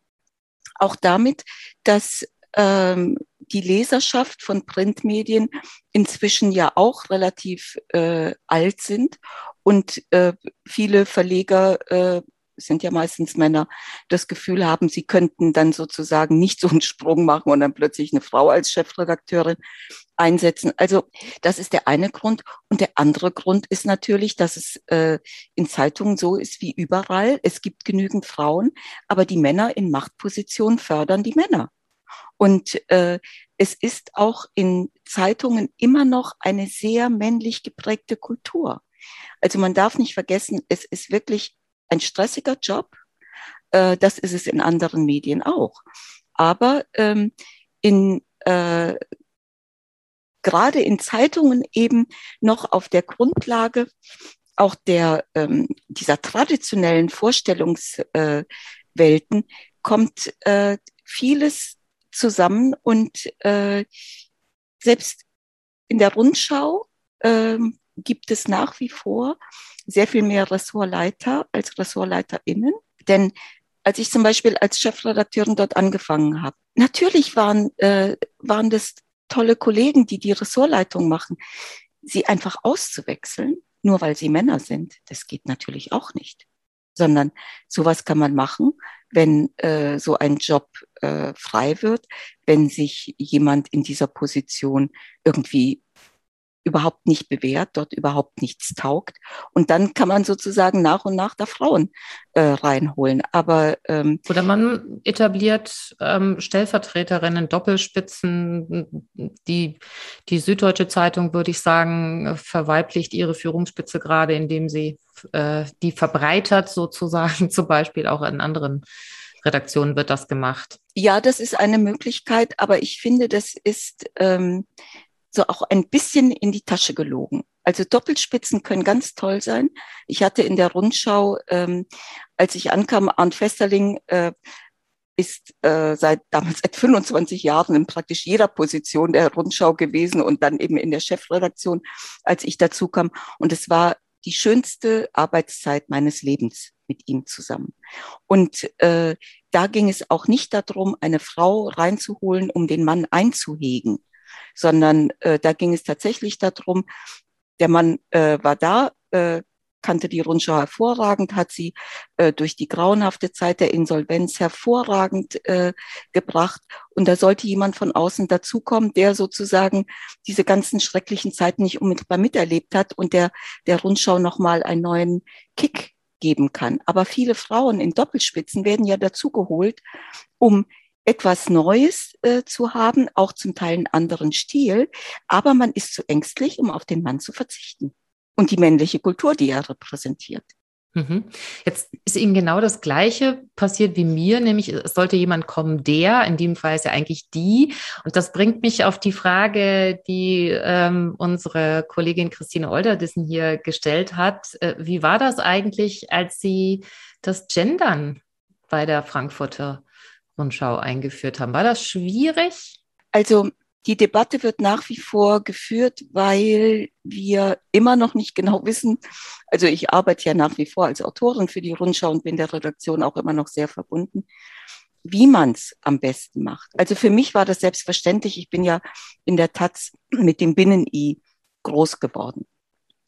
auch damit, dass ähm, die Leserschaft von Printmedien inzwischen ja auch relativ äh, alt sind und äh, viele Verleger äh, sind ja meistens Männer, das Gefühl haben, sie könnten dann sozusagen nicht so einen Sprung machen und dann plötzlich eine Frau als Chefredakteurin einsetzen. Also das ist der eine Grund. Und der andere Grund ist natürlich, dass es äh, in Zeitungen so ist wie überall. Es gibt genügend Frauen, aber die Männer in Machtpositionen fördern die Männer. Und äh, es ist auch in Zeitungen immer noch eine sehr männlich geprägte Kultur. Also man darf nicht vergessen, es ist wirklich ein stressiger Job. Äh, das ist es in anderen Medien auch. Aber ähm, in äh, gerade in Zeitungen eben noch auf der Grundlage auch der ähm, dieser traditionellen Vorstellungswelten äh, kommt äh, vieles zusammen und äh, selbst in der Rundschau äh, gibt es nach wie vor sehr viel mehr Ressortleiter als RessortleiterInnen. Denn als ich zum Beispiel als Chefredakteurin dort angefangen habe, natürlich waren, äh, waren das tolle Kollegen, die die Ressortleitung machen. Sie einfach auszuwechseln, nur weil sie Männer sind, das geht natürlich auch nicht. sondern sowas kann man machen, wenn äh, so ein Job äh, frei wird, wenn sich jemand in dieser Position irgendwie überhaupt nicht bewährt, dort überhaupt nichts taugt. Und dann kann man sozusagen nach und nach da Frauen äh, reinholen. Aber ähm, oder man etabliert ähm, Stellvertreterinnen, Doppelspitzen. Die die Süddeutsche Zeitung würde ich sagen verweiblicht ihre Führungsspitze gerade, indem sie äh, die verbreitert sozusagen. [laughs] Zum Beispiel auch in anderen Redaktionen wird das gemacht. Ja, das ist eine Möglichkeit, aber ich finde, das ist ähm, so auch ein bisschen in die Tasche gelogen. Also Doppelspitzen können ganz toll sein. Ich hatte in der Rundschau, ähm, als ich ankam, Arndt Festerling äh, ist äh, seit damals seit 25 Jahren in praktisch jeder Position der Rundschau gewesen und dann eben in der Chefredaktion, als ich dazu kam. Und es war die schönste Arbeitszeit meines Lebens mit ihm zusammen. Und äh, da ging es auch nicht darum, eine Frau reinzuholen, um den Mann einzuhegen, sondern äh, da ging es tatsächlich darum, der Mann äh, war da, äh, kannte die Rundschau hervorragend, hat sie äh, durch die grauenhafte Zeit der Insolvenz hervorragend äh, gebracht. Und da sollte jemand von außen dazukommen, der sozusagen diese ganzen schrecklichen Zeiten nicht unmittelbar miterlebt hat und der der Rundschau nochmal einen neuen Kick geben kann. Aber viele Frauen in Doppelspitzen werden ja dazugeholt, um etwas Neues äh, zu haben, auch zum Teil einen anderen Stil, aber man ist zu ängstlich, um auf den Mann zu verzichten und die männliche Kultur, die er repräsentiert. Mhm. Jetzt ist Ihnen genau das Gleiche passiert wie mir, nämlich es sollte jemand kommen, der, in dem Fall ist ja eigentlich die. Und das bringt mich auf die Frage, die ähm, unsere Kollegin Christine Olderdissen hier gestellt hat. Äh, wie war das eigentlich, als Sie das Gendern bei der Frankfurter Rundschau eingeführt haben. War das schwierig? Also die Debatte wird nach wie vor geführt, weil wir immer noch nicht genau wissen, also ich arbeite ja nach wie vor als Autorin für die Rundschau und bin der Redaktion auch immer noch sehr verbunden, wie man es am besten macht. Also für mich war das selbstverständlich. Ich bin ja in der Taz mit dem Binnen-I groß geworden.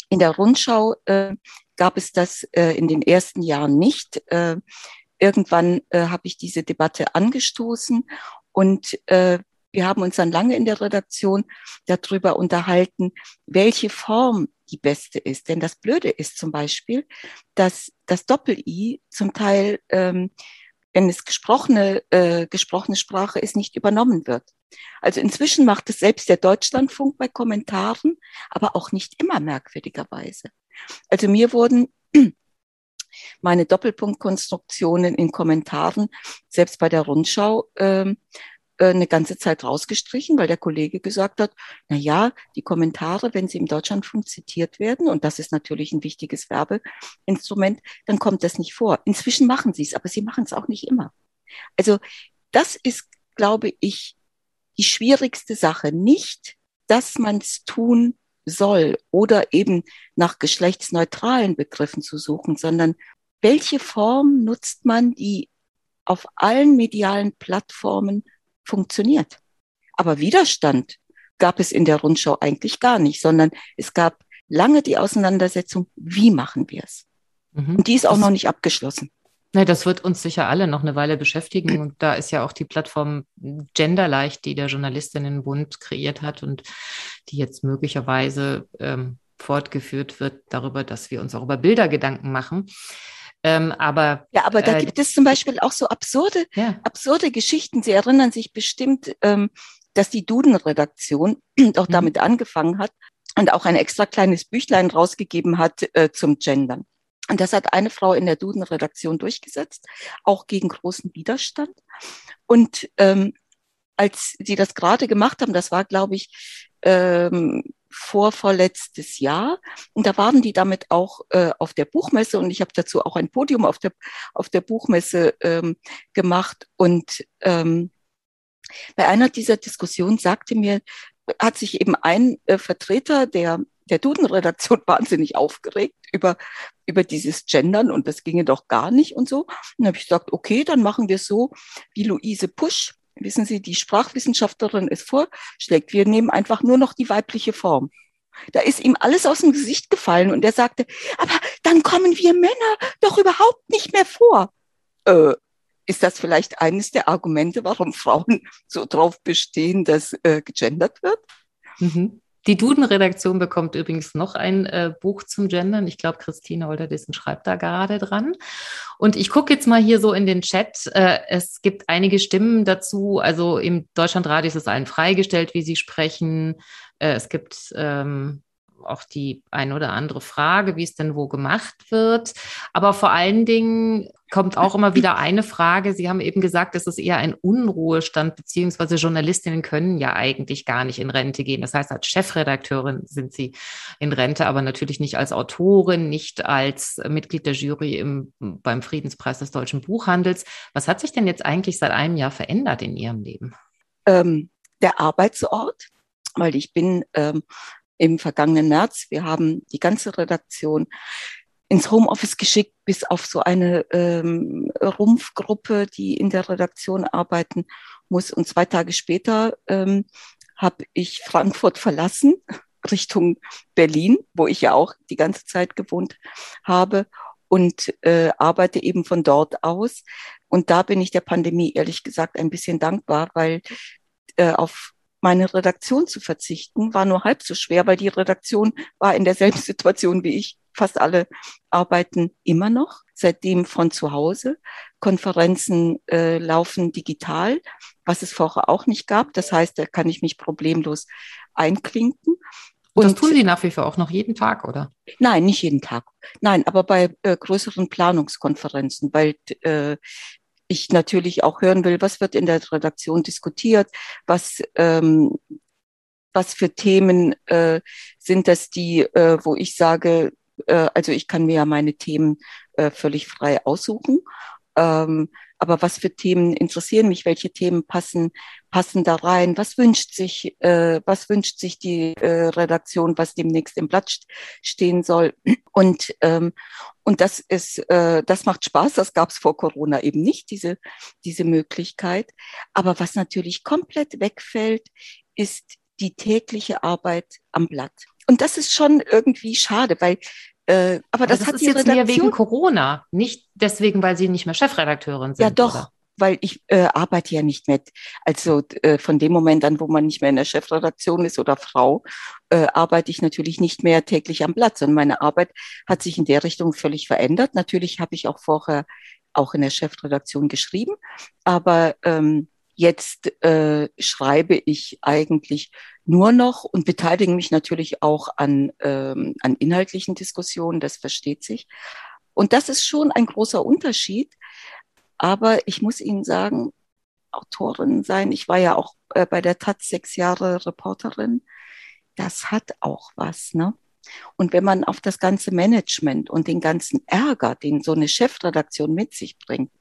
In der Rundschau äh, gab es das äh, in den ersten Jahren nicht. Äh, irgendwann äh, habe ich diese Debatte angestoßen und äh, wir haben uns dann lange in der Redaktion darüber unterhalten, welche Form die beste ist. Denn das Blöde ist zum Beispiel, dass das Doppel-I zum Teil, ähm, wenn es gesprochene, äh, gesprochene Sprache ist, nicht übernommen wird. Also inzwischen macht es selbst der Deutschlandfunk bei Kommentaren, aber auch nicht immer merkwürdigerweise. Also mir wurden meine Doppelpunktkonstruktionen in Kommentaren, selbst bei der Rundschau, ähm, äh, eine ganze Zeit rausgestrichen, weil der Kollege gesagt hat, na ja, die Kommentare, wenn sie im Deutschlandfunk zitiert werden, und das ist natürlich ein wichtiges Werbeinstrument, dann kommt das nicht vor. Inzwischen machen sie es, aber sie machen es auch nicht immer. Also das ist, glaube ich, die schwierigste Sache. Nicht, dass man es tun soll oder eben nach geschlechtsneutralen Begriffen zu suchen, sondern welche Form nutzt man, die auf allen medialen Plattformen funktioniert. Aber Widerstand gab es in der Rundschau eigentlich gar nicht, sondern es gab lange die Auseinandersetzung, wie machen wir es? Mhm. Und die ist auch noch nicht abgeschlossen. Ne, das wird uns sicher alle noch eine Weile beschäftigen. Und da ist ja auch die Plattform Genderleicht, die der Journalistinnenbund kreiert hat und die jetzt möglicherweise ähm, fortgeführt wird darüber, dass wir uns auch über Bilder Gedanken machen. Ähm, aber ja, aber da äh, gibt es zum Beispiel auch so absurde, ja. absurde Geschichten. Sie erinnern sich bestimmt, ähm, dass die Duden-Redaktion [clears throat] auch mhm. damit angefangen hat und auch ein extra kleines Büchlein rausgegeben hat äh, zum Gendern. Und das hat eine Frau in der Duden-Redaktion durchgesetzt, auch gegen großen Widerstand. Und ähm, als sie das gerade gemacht haben, das war, glaube ich, ähm, vorvorletztes Jahr. Und da waren die damit auch äh, auf der Buchmesse und ich habe dazu auch ein Podium auf der, auf der Buchmesse ähm, gemacht. Und ähm, bei einer dieser Diskussionen sagte mir, hat sich eben ein äh, Vertreter der der Duden-Redaktion [laughs] wahnsinnig aufgeregt über, über dieses Gendern und das ginge doch gar nicht und so. Und dann habe ich gesagt, okay, dann machen wir so wie Luise Pusch wissen Sie, die Sprachwissenschaftlerin es vorschlägt. Wir nehmen einfach nur noch die weibliche Form. Da ist ihm alles aus dem Gesicht gefallen und er sagte, aber dann kommen wir Männer doch überhaupt nicht mehr vor. Äh, ist das vielleicht eines der Argumente, warum Frauen so drauf bestehen, dass äh, gegendert wird? Mhm. Die Duden-Redaktion bekommt übrigens noch ein äh, Buch zum Gendern. Ich glaube, Christine Olderdissen schreibt da gerade dran. Und ich gucke jetzt mal hier so in den Chat. Äh, es gibt einige Stimmen dazu. Also im Deutschlandradio ist es allen freigestellt, wie sie sprechen. Äh, es gibt ähm, auch die ein oder andere Frage, wie es denn wo gemacht wird. Aber vor allen Dingen kommt auch immer wieder eine Frage. Sie haben eben gesagt, es ist eher ein Unruhestand, beziehungsweise Journalistinnen können ja eigentlich gar nicht in Rente gehen. Das heißt, als Chefredakteurin sind sie in Rente, aber natürlich nicht als Autorin, nicht als Mitglied der Jury im, beim Friedenspreis des deutschen Buchhandels. Was hat sich denn jetzt eigentlich seit einem Jahr verändert in Ihrem Leben? Ähm, der Arbeitsort, weil ich bin ähm, im vergangenen März. Wir haben die ganze Redaktion ins Homeoffice geschickt, bis auf so eine ähm, Rumpfgruppe, die in der Redaktion arbeiten muss. Und zwei Tage später ähm, habe ich Frankfurt verlassen, [laughs] Richtung Berlin, wo ich ja auch die ganze Zeit gewohnt habe und äh, arbeite eben von dort aus. Und da bin ich der Pandemie ehrlich gesagt ein bisschen dankbar, weil äh, auf meine Redaktion zu verzichten, war nur halb so schwer, weil die Redaktion war in derselben [laughs] Situation wie ich. Fast alle arbeiten immer noch, seitdem von zu Hause. Konferenzen äh, laufen digital, was es vorher auch nicht gab. Das heißt, da kann ich mich problemlos einklinken. Und das tun Sie nach wie vor auch noch jeden Tag, oder? Nein, nicht jeden Tag. Nein, aber bei äh, größeren Planungskonferenzen, weil äh, ich natürlich auch hören will, was wird in der Redaktion diskutiert, was ähm, was für Themen äh, sind das die, äh, wo ich sage, äh, also ich kann mir ja meine Themen äh, völlig frei aussuchen. Ähm, aber was für Themen interessieren mich? Welche Themen passen passen da rein? Was wünscht sich äh, was wünscht sich die äh, Redaktion, was demnächst im Blatt stehen soll? Und ähm, und das ist äh, das macht Spaß. Das gab es vor Corona eben nicht diese diese Möglichkeit. Aber was natürlich komplett wegfällt, ist die tägliche Arbeit am Blatt. Und das ist schon irgendwie schade, weil äh, aber, das, das hat ist jetzt Redaktion. mehr wegen Corona, nicht deswegen, weil Sie nicht mehr Chefredakteurin sind. Ja, doch. Oder? Weil ich äh, arbeite ja nicht mit. Also äh, von dem Moment an, wo man nicht mehr in der Chefredaktion ist oder Frau, äh, arbeite ich natürlich nicht mehr täglich am Platz. Und meine Arbeit hat sich in der Richtung völlig verändert. Natürlich habe ich auch vorher auch in der Chefredaktion geschrieben, aber ähm, Jetzt äh, schreibe ich eigentlich nur noch und beteilige mich natürlich auch an, ähm, an inhaltlichen Diskussionen, das versteht sich. Und das ist schon ein großer Unterschied. Aber ich muss Ihnen sagen, Autorin sein, ich war ja auch äh, bei der Taz sechs Jahre Reporterin, das hat auch was, ne? Und wenn man auf das ganze Management und den ganzen Ärger, den so eine Chefredaktion mit sich bringt,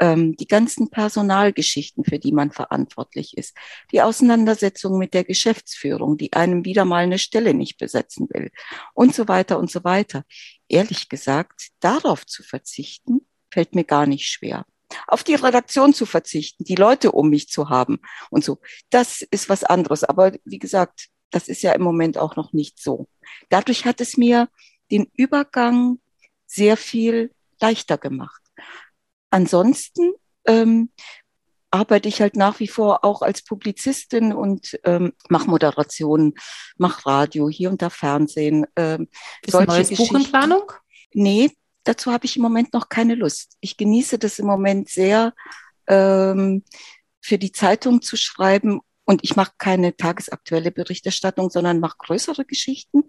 ähm, die ganzen Personalgeschichten, für die man verantwortlich ist, die Auseinandersetzung mit der Geschäftsführung, die einem wieder mal eine Stelle nicht besetzen will und so weiter und so weiter. Ehrlich gesagt, darauf zu verzichten, fällt mir gar nicht schwer. Auf die Redaktion zu verzichten, die Leute um mich zu haben und so, das ist was anderes. Aber wie gesagt, das ist ja im Moment auch noch nicht so. Dadurch hat es mir den Übergang sehr viel leichter gemacht. Ansonsten ähm, arbeite ich halt nach wie vor auch als Publizistin und ähm, mache Moderationen, mache Radio, hier und da Fernsehen. Ähm, Ist solche neues Buch in Planung? Nee, dazu habe ich im Moment noch keine Lust. Ich genieße das im Moment sehr, ähm, für die Zeitung zu schreiben. Und ich mache keine tagesaktuelle Berichterstattung, sondern mache größere Geschichten.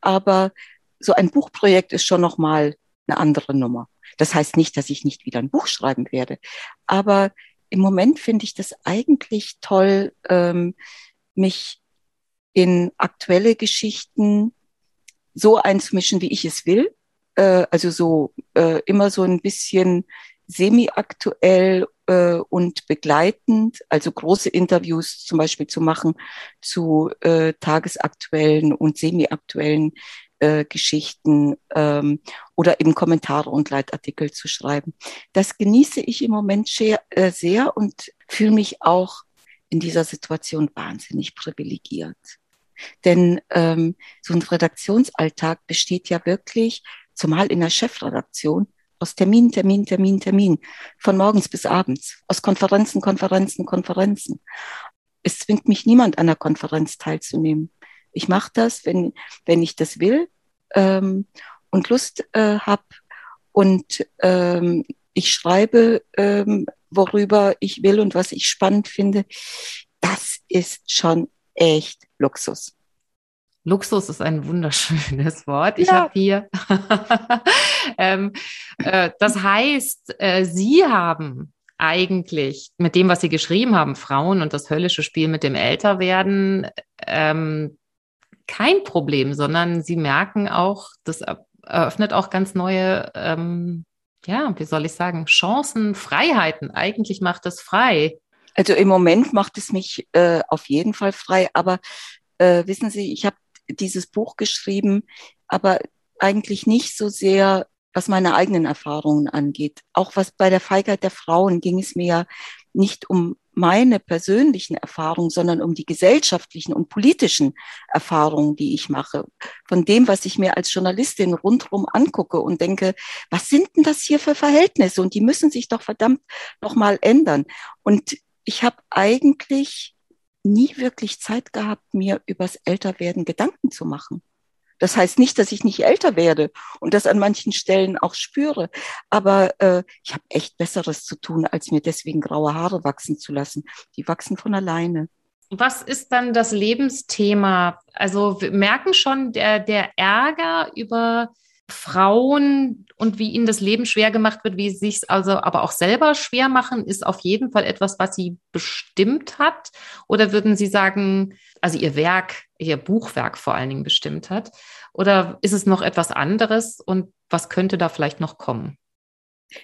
Aber so ein Buchprojekt ist schon noch mal eine andere Nummer. Das heißt nicht, dass ich nicht wieder ein Buch schreiben werde. Aber im Moment finde ich das eigentlich toll, ähm, mich in aktuelle Geschichten so einzumischen, wie ich es will. Äh, also so äh, immer so ein bisschen semi-aktuell äh, und begleitend, also große Interviews zum Beispiel zu machen zu äh, tagesaktuellen und semi-aktuellen äh, Geschichten ähm, oder eben Kommentare und Leitartikel zu schreiben. Das genieße ich im Moment sehr, äh, sehr und fühle mich auch in dieser Situation wahnsinnig privilegiert. Denn ähm, so ein Redaktionsalltag besteht ja wirklich, zumal in der Chefredaktion, aus Termin, Termin, Termin, Termin, von morgens bis abends, aus Konferenzen, Konferenzen, Konferenzen. Es zwingt mich niemand an der Konferenz teilzunehmen. Ich mache das, wenn, wenn ich das will ähm, und Lust äh, habe und ähm, ich schreibe, ähm, worüber ich will und was ich spannend finde. Das ist schon echt Luxus. Luxus ist ein wunderschönes [laughs] Wort. Ich ja. habe hier, [laughs] ähm, äh, das heißt, äh, Sie haben eigentlich mit dem, was Sie geschrieben haben, Frauen und das höllische Spiel mit dem Älterwerden, ähm, kein Problem, sondern Sie merken auch, das eröffnet auch ganz neue, ähm, ja, wie soll ich sagen, Chancen, Freiheiten. Eigentlich macht es frei. Also im Moment macht es mich äh, auf jeden Fall frei, aber äh, wissen Sie, ich habe dieses Buch geschrieben, aber eigentlich nicht so sehr, was meine eigenen Erfahrungen angeht. Auch was bei der Feigheit der Frauen ging es mir ja nicht um meine persönlichen Erfahrungen, sondern um die gesellschaftlichen und politischen Erfahrungen, die ich mache. Von dem, was ich mir als Journalistin rundherum angucke und denke, was sind denn das hier für Verhältnisse? Und die müssen sich doch verdammt nochmal ändern. Und ich habe eigentlich nie wirklich Zeit gehabt, mir übers Älterwerden Gedanken zu machen. Das heißt nicht, dass ich nicht älter werde und das an manchen Stellen auch spüre, aber äh, ich habe echt Besseres zu tun, als mir deswegen graue Haare wachsen zu lassen. Die wachsen von alleine. Was ist dann das Lebensthema? Also wir merken schon, der, der Ärger über Frauen und wie ihnen das Leben schwer gemacht wird, wie sie sich also aber auch selber schwer machen, ist auf jeden Fall etwas, was sie bestimmt hat? Oder würden Sie sagen, also Ihr Werk, Ihr Buchwerk vor allen Dingen bestimmt hat? Oder ist es noch etwas anderes und was könnte da vielleicht noch kommen?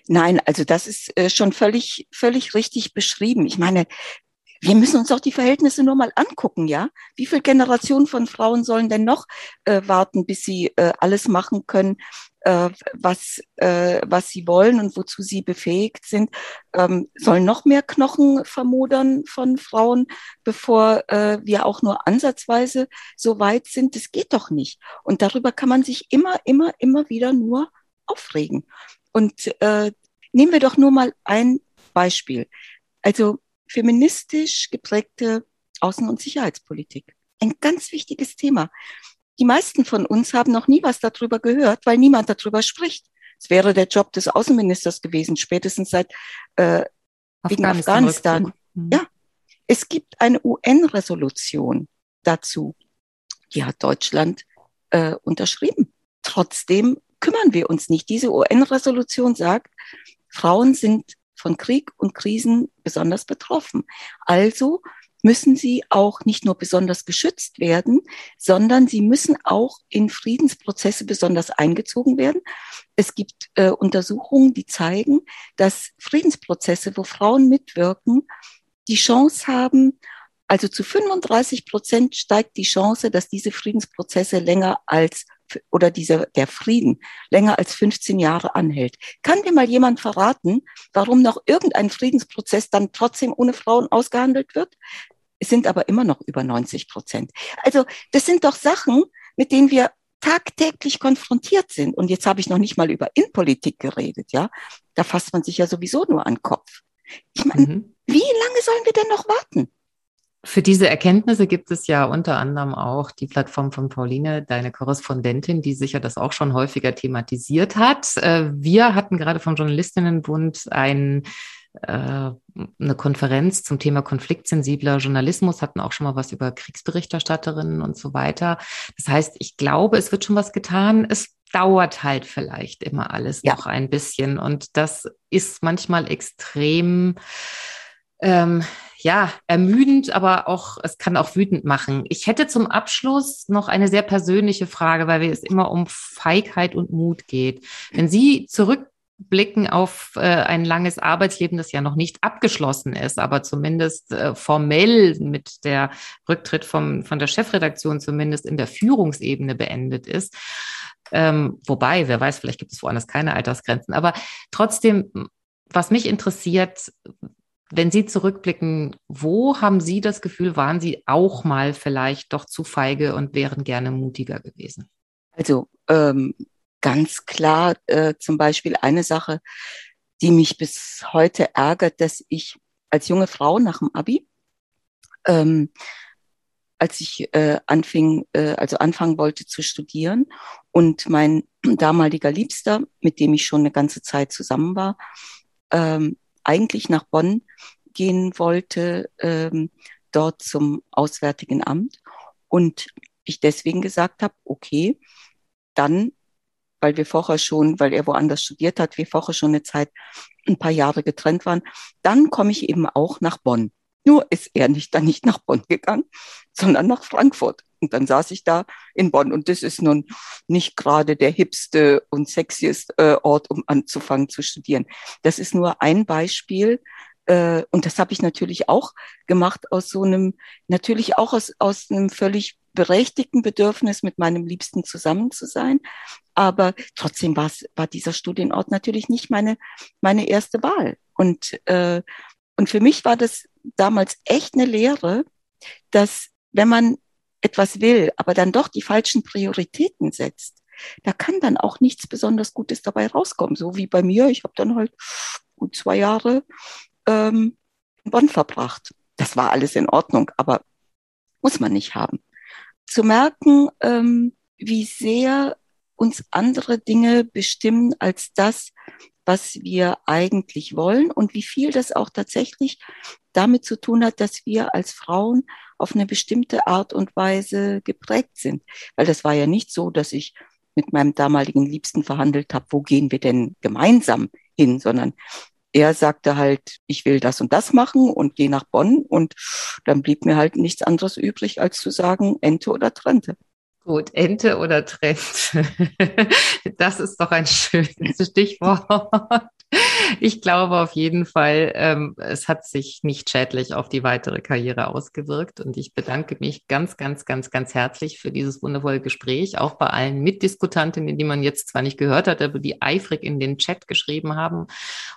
Nein, also das ist äh, schon völlig, völlig richtig beschrieben. Ich meine, wir müssen uns auch die Verhältnisse nur mal angucken, ja? Wie viele Generationen von Frauen sollen denn noch äh, warten, bis sie äh, alles machen können, äh, was, äh, was sie wollen und wozu sie befähigt sind? Ähm, sollen noch mehr Knochen vermodern von Frauen, bevor äh, wir auch nur ansatzweise so weit sind? Das geht doch nicht. Und darüber kann man sich immer, immer, immer wieder nur aufregen. Und äh, nehmen wir doch nur mal ein Beispiel. Also feministisch geprägte Außen- und Sicherheitspolitik. Ein ganz wichtiges Thema. Die meisten von uns haben noch nie was darüber gehört, weil niemand darüber spricht. Es wäre der Job des Außenministers gewesen, spätestens seit äh, wegen Afghanistan. Mhm. Ja, es gibt eine UN-Resolution dazu. Die hat Deutschland äh, unterschrieben. Trotzdem kümmern wir uns nicht. Diese UN-Resolution sagt, Frauen sind von Krieg und Krisen besonders betroffen. Also müssen sie auch nicht nur besonders geschützt werden, sondern sie müssen auch in Friedensprozesse besonders eingezogen werden. Es gibt äh, Untersuchungen, die zeigen, dass Friedensprozesse, wo Frauen mitwirken, die Chance haben, also zu 35 Prozent steigt die Chance, dass diese Friedensprozesse länger als oder dieser, der Frieden länger als 15 Jahre anhält. Kann mir mal jemand verraten, warum noch irgendein Friedensprozess dann trotzdem ohne Frauen ausgehandelt wird? Es sind aber immer noch über 90 Prozent. Also das sind doch Sachen, mit denen wir tagtäglich konfrontiert sind. Und jetzt habe ich noch nicht mal über Innenpolitik geredet, ja. Da fasst man sich ja sowieso nur an den Kopf. Ich meine, mhm. wie lange sollen wir denn noch warten? Für diese Erkenntnisse gibt es ja unter anderem auch die Plattform von Pauline, deine Korrespondentin, die sicher das auch schon häufiger thematisiert hat. Äh, wir hatten gerade vom Journalistinnenbund ein äh, eine Konferenz zum Thema konfliktsensibler Journalismus, hatten auch schon mal was über Kriegsberichterstatterinnen und so weiter. Das heißt, ich glaube, es wird schon was getan. Es dauert halt vielleicht immer alles ja. noch ein bisschen. Und das ist manchmal extrem ähm, ja, ermüdend, aber auch, es kann auch wütend machen. Ich hätte zum Abschluss noch eine sehr persönliche Frage, weil es immer um Feigheit und Mut geht. Wenn Sie zurückblicken auf äh, ein langes Arbeitsleben, das ja noch nicht abgeschlossen ist, aber zumindest äh, formell mit der Rücktritt vom, von der Chefredaktion zumindest in der Führungsebene beendet ist. Ähm, wobei, wer weiß, vielleicht gibt es woanders keine Altersgrenzen. Aber trotzdem, was mich interessiert, wenn Sie zurückblicken, wo haben Sie das Gefühl, waren Sie auch mal vielleicht doch zu feige und wären gerne mutiger gewesen? Also ähm, ganz klar äh, zum Beispiel eine Sache, die mich bis heute ärgert, dass ich als junge Frau nach dem Abi, ähm, als ich äh, anfing, äh, also anfangen wollte zu studieren und mein damaliger Liebster, mit dem ich schon eine ganze Zeit zusammen war, ähm, eigentlich nach Bonn gehen wollte, ähm, dort zum Auswärtigen Amt. Und ich deswegen gesagt habe, okay, dann, weil wir vorher schon, weil er woanders studiert hat, wir vorher schon eine Zeit, ein paar Jahre getrennt waren, dann komme ich eben auch nach Bonn. Nur ist er nicht dann nicht nach Bonn gegangen, sondern nach Frankfurt. Und dann saß ich da in Bonn. Und das ist nun nicht gerade der hipste und sexieste äh, Ort, um anzufangen zu studieren. Das ist nur ein Beispiel. Äh, und das habe ich natürlich auch gemacht aus so einem, natürlich auch aus, aus einem völlig berechtigten Bedürfnis, mit meinem Liebsten zusammen zu sein. Aber trotzdem war dieser Studienort natürlich nicht meine, meine erste Wahl. Und, äh, und für mich war das damals echt eine Lehre, dass wenn man etwas will, aber dann doch die falschen Prioritäten setzt, da kann dann auch nichts besonders Gutes dabei rauskommen. So wie bei mir, ich habe dann halt gut zwei Jahre ähm, in Bonn verbracht. Das war alles in Ordnung, aber muss man nicht haben. Zu merken, ähm, wie sehr uns andere Dinge bestimmen als das, was wir eigentlich wollen und wie viel das auch tatsächlich damit zu tun hat, dass wir als Frauen auf eine bestimmte Art und Weise geprägt sind. Weil das war ja nicht so, dass ich mit meinem damaligen Liebsten verhandelt habe, wo gehen wir denn gemeinsam hin, sondern er sagte halt, ich will das und das machen und gehe nach Bonn und dann blieb mir halt nichts anderes übrig, als zu sagen, Ente oder Trente. Gut, Ente oder Trend. [laughs] Das ist doch ein schönes Stichwort. Ich glaube auf jeden Fall, ähm, es hat sich nicht schädlich auf die weitere Karriere ausgewirkt. Und ich bedanke mich ganz, ganz, ganz, ganz herzlich für dieses wundervolle Gespräch. Auch bei allen Mitdiskutantinnen, die man jetzt zwar nicht gehört hat, aber die eifrig in den Chat geschrieben haben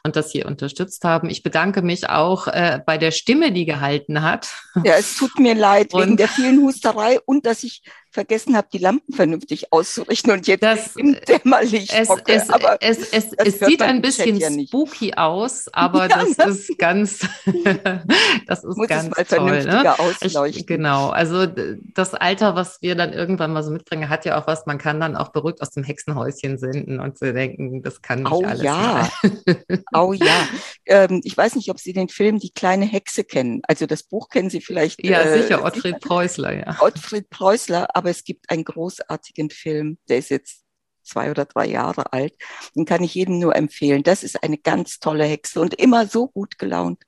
und das hier unterstützt haben. Ich bedanke mich auch äh, bei der Stimme, die gehalten hat. Ja, es tut mir leid und wegen der vielen Husterei und dass ich vergessen habe, die Lampen vernünftig auszurichten und jetzt das, im Dämmerlicht es, hocke. Es, aber es, es, es sieht ein bisschen ja spooky aus, [laughs] aber ja, das, das, ist ganz, [laughs] das ist Muss ganz toll. Ne? Ich, genau, also das Alter, was wir dann irgendwann mal so mitbringen, hat ja auch was, man kann dann auch beruhigt aus dem Hexenhäuschen senden und zu denken, das kann nicht oh, alles ja. oh [laughs] ja. Ähm, ich weiß nicht, ob Sie den Film Die kleine Hexe kennen. Also das Buch kennen Sie vielleicht. Ja, äh, sicher, Ottfried Preußler, ja. Ottfried Preußler, aber es gibt einen großartigen Film, der ist jetzt zwei oder drei Jahre alt. Den kann ich jedem nur empfehlen. Das ist eine ganz tolle Hexe und immer so gut gelaunt.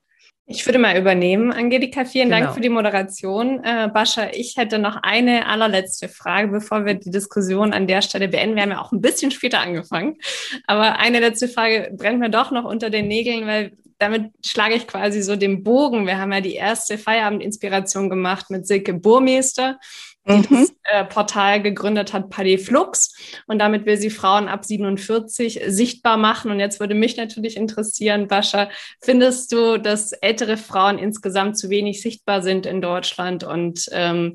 Ich würde mal übernehmen, Angelika. Vielen genau. Dank für die Moderation. Äh, Bascha, ich hätte noch eine allerletzte Frage, bevor wir die Diskussion an der Stelle beenden. Wir haben ja auch ein bisschen später angefangen. Aber eine letzte Frage brennt mir doch noch unter den Nägeln, weil damit schlage ich quasi so den Bogen. Wir haben ja die erste Feierabend-Inspiration gemacht mit Silke Burmeister die mhm. das äh, Portal gegründet hat, Paddy Flux. Und damit will sie Frauen ab 47 sichtbar machen. Und jetzt würde mich natürlich interessieren, Bascha, findest du, dass ältere Frauen insgesamt zu wenig sichtbar sind in Deutschland? Und ähm,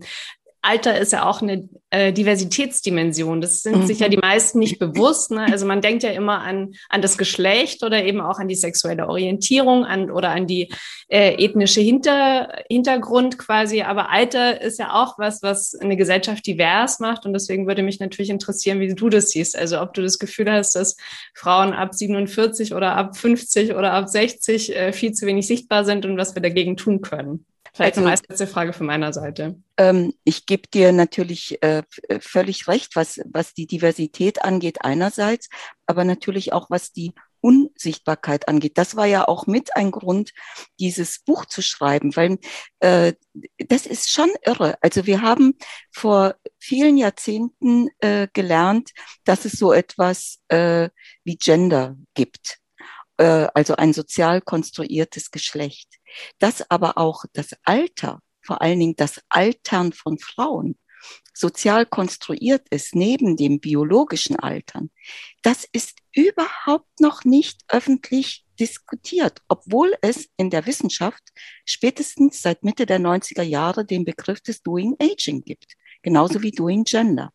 Alter ist ja auch eine äh, Diversitätsdimension. Das sind mhm. sich ja die meisten nicht bewusst. Ne? Also man denkt ja immer an, an das Geschlecht oder eben auch an die sexuelle Orientierung an, oder an die äh, ethnische Hinter, Hintergrund quasi. Aber Alter ist ja auch was, was eine Gesellschaft divers macht. Und deswegen würde mich natürlich interessieren, wie du das siehst. Also ob du das Gefühl hast, dass Frauen ab 47 oder ab 50 oder ab 60 äh, viel zu wenig sichtbar sind und was wir dagegen tun können. Vielleicht also, eine letzte Frage von meiner Seite. Ähm, ich gebe dir natürlich äh, völlig recht, was, was die Diversität angeht einerseits, aber natürlich auch was die Unsichtbarkeit angeht. Das war ja auch mit ein Grund, dieses Buch zu schreiben, weil äh, das ist schon irre. Also wir haben vor vielen Jahrzehnten äh, gelernt, dass es so etwas äh, wie Gender gibt, äh, also ein sozial konstruiertes Geschlecht dass aber auch das Alter, vor allen Dingen das Altern von Frauen, sozial konstruiert ist, neben dem biologischen Altern, das ist überhaupt noch nicht öffentlich diskutiert, obwohl es in der Wissenschaft spätestens seit Mitte der 90er Jahre den Begriff des Doing Aging gibt, genauso wie Doing Gender.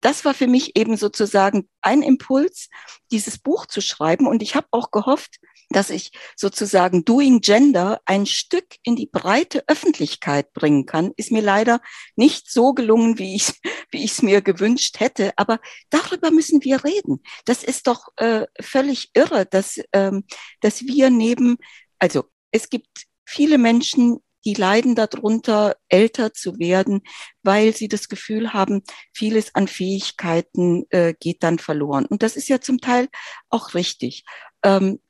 Das war für mich eben sozusagen ein Impuls, dieses Buch zu schreiben. Und ich habe auch gehofft, dass ich sozusagen Doing Gender ein Stück in die breite Öffentlichkeit bringen kann. Ist mir leider nicht so gelungen, wie ich wie ich es mir gewünscht hätte. Aber darüber müssen wir reden. Das ist doch äh, völlig irre, dass ähm, dass wir neben also es gibt viele Menschen, die leiden darunter, älter zu werden, weil sie das Gefühl haben, vieles an Fähigkeiten äh, geht dann verloren. Und das ist ja zum Teil auch richtig. Ähm,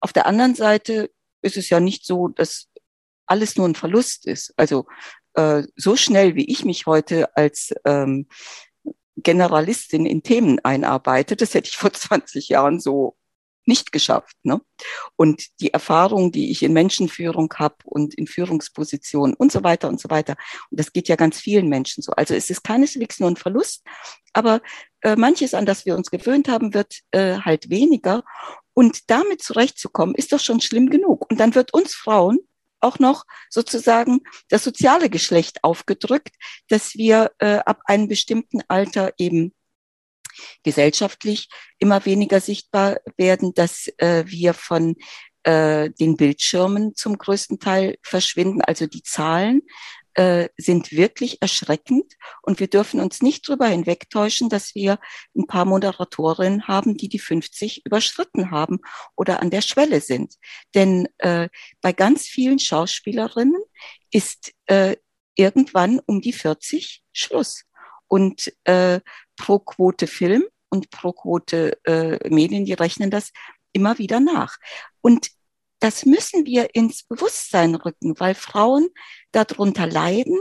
auf der anderen Seite ist es ja nicht so, dass alles nur ein Verlust ist. Also äh, so schnell, wie ich mich heute als ähm, Generalistin in Themen einarbeite, das hätte ich vor [laughs] 20 Jahren so nicht geschafft. Ne? Und die Erfahrung, die ich in Menschenführung habe und in Führungspositionen und so weiter und so weiter, und das geht ja ganz vielen Menschen so. Also es ist keineswegs nur ein Verlust, aber äh, manches, an das wir uns gewöhnt haben, wird äh, halt weniger. Und damit zurechtzukommen, ist doch schon schlimm genug. Und dann wird uns Frauen auch noch sozusagen das soziale Geschlecht aufgedrückt, dass wir äh, ab einem bestimmten Alter eben gesellschaftlich immer weniger sichtbar werden, dass äh, wir von äh, den Bildschirmen zum größten Teil verschwinden. Also die Zahlen äh, sind wirklich erschreckend und wir dürfen uns nicht darüber hinwegtäuschen, dass wir ein paar Moderatorinnen haben, die die 50 überschritten haben oder an der Schwelle sind. Denn äh, bei ganz vielen Schauspielerinnen ist äh, irgendwann um die 40 Schluss. Und äh, pro Quote Film und pro Quote äh, Medien, die rechnen das immer wieder nach. Und das müssen wir ins Bewusstsein rücken, weil Frauen darunter leiden,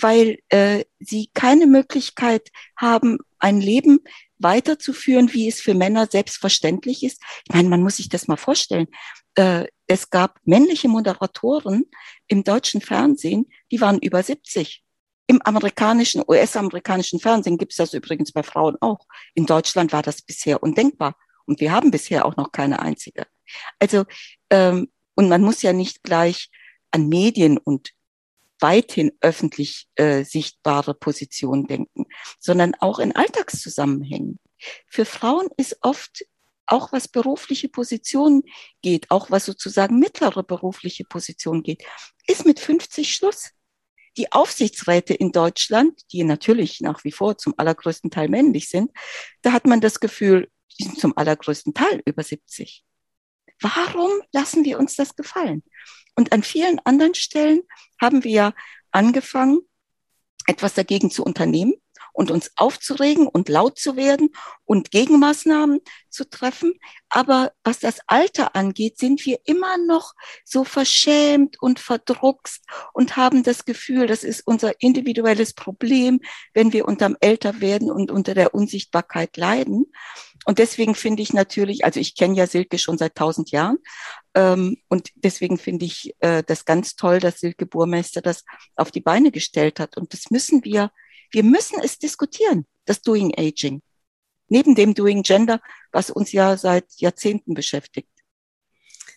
weil äh, sie keine Möglichkeit haben, ein Leben weiterzuführen, wie es für Männer selbstverständlich ist. Ich meine, man muss sich das mal vorstellen. Äh, es gab männliche Moderatoren im deutschen Fernsehen, die waren über 70. Im amerikanischen, US-amerikanischen Fernsehen gibt es das übrigens bei Frauen auch. In Deutschland war das bisher undenkbar. Und wir haben bisher auch noch keine einzige. Also, ähm, und man muss ja nicht gleich an Medien und weithin öffentlich äh, sichtbare Positionen denken, sondern auch in Alltagszusammenhängen. Für Frauen ist oft auch was berufliche Positionen geht, auch was sozusagen mittlere berufliche Positionen geht, ist mit 50 Schluss die Aufsichtsräte in Deutschland, die natürlich nach wie vor zum allergrößten Teil männlich sind, da hat man das Gefühl, die sind zum allergrößten Teil über 70. Warum lassen wir uns das gefallen? Und an vielen anderen Stellen haben wir angefangen, etwas dagegen zu unternehmen und uns aufzuregen und laut zu werden und Gegenmaßnahmen zu treffen. Aber was das Alter angeht, sind wir immer noch so verschämt und verdruckst und haben das Gefühl, das ist unser individuelles Problem, wenn wir unterm Älterwerden und unter der Unsichtbarkeit leiden. Und deswegen finde ich natürlich, also ich kenne ja Silke schon seit tausend Jahren, ähm, und deswegen finde ich äh, das ganz toll, dass Silke Burmeister das auf die Beine gestellt hat. Und das müssen wir wir müssen es diskutieren, das Doing Aging. Neben dem Doing Gender, was uns ja seit Jahrzehnten beschäftigt.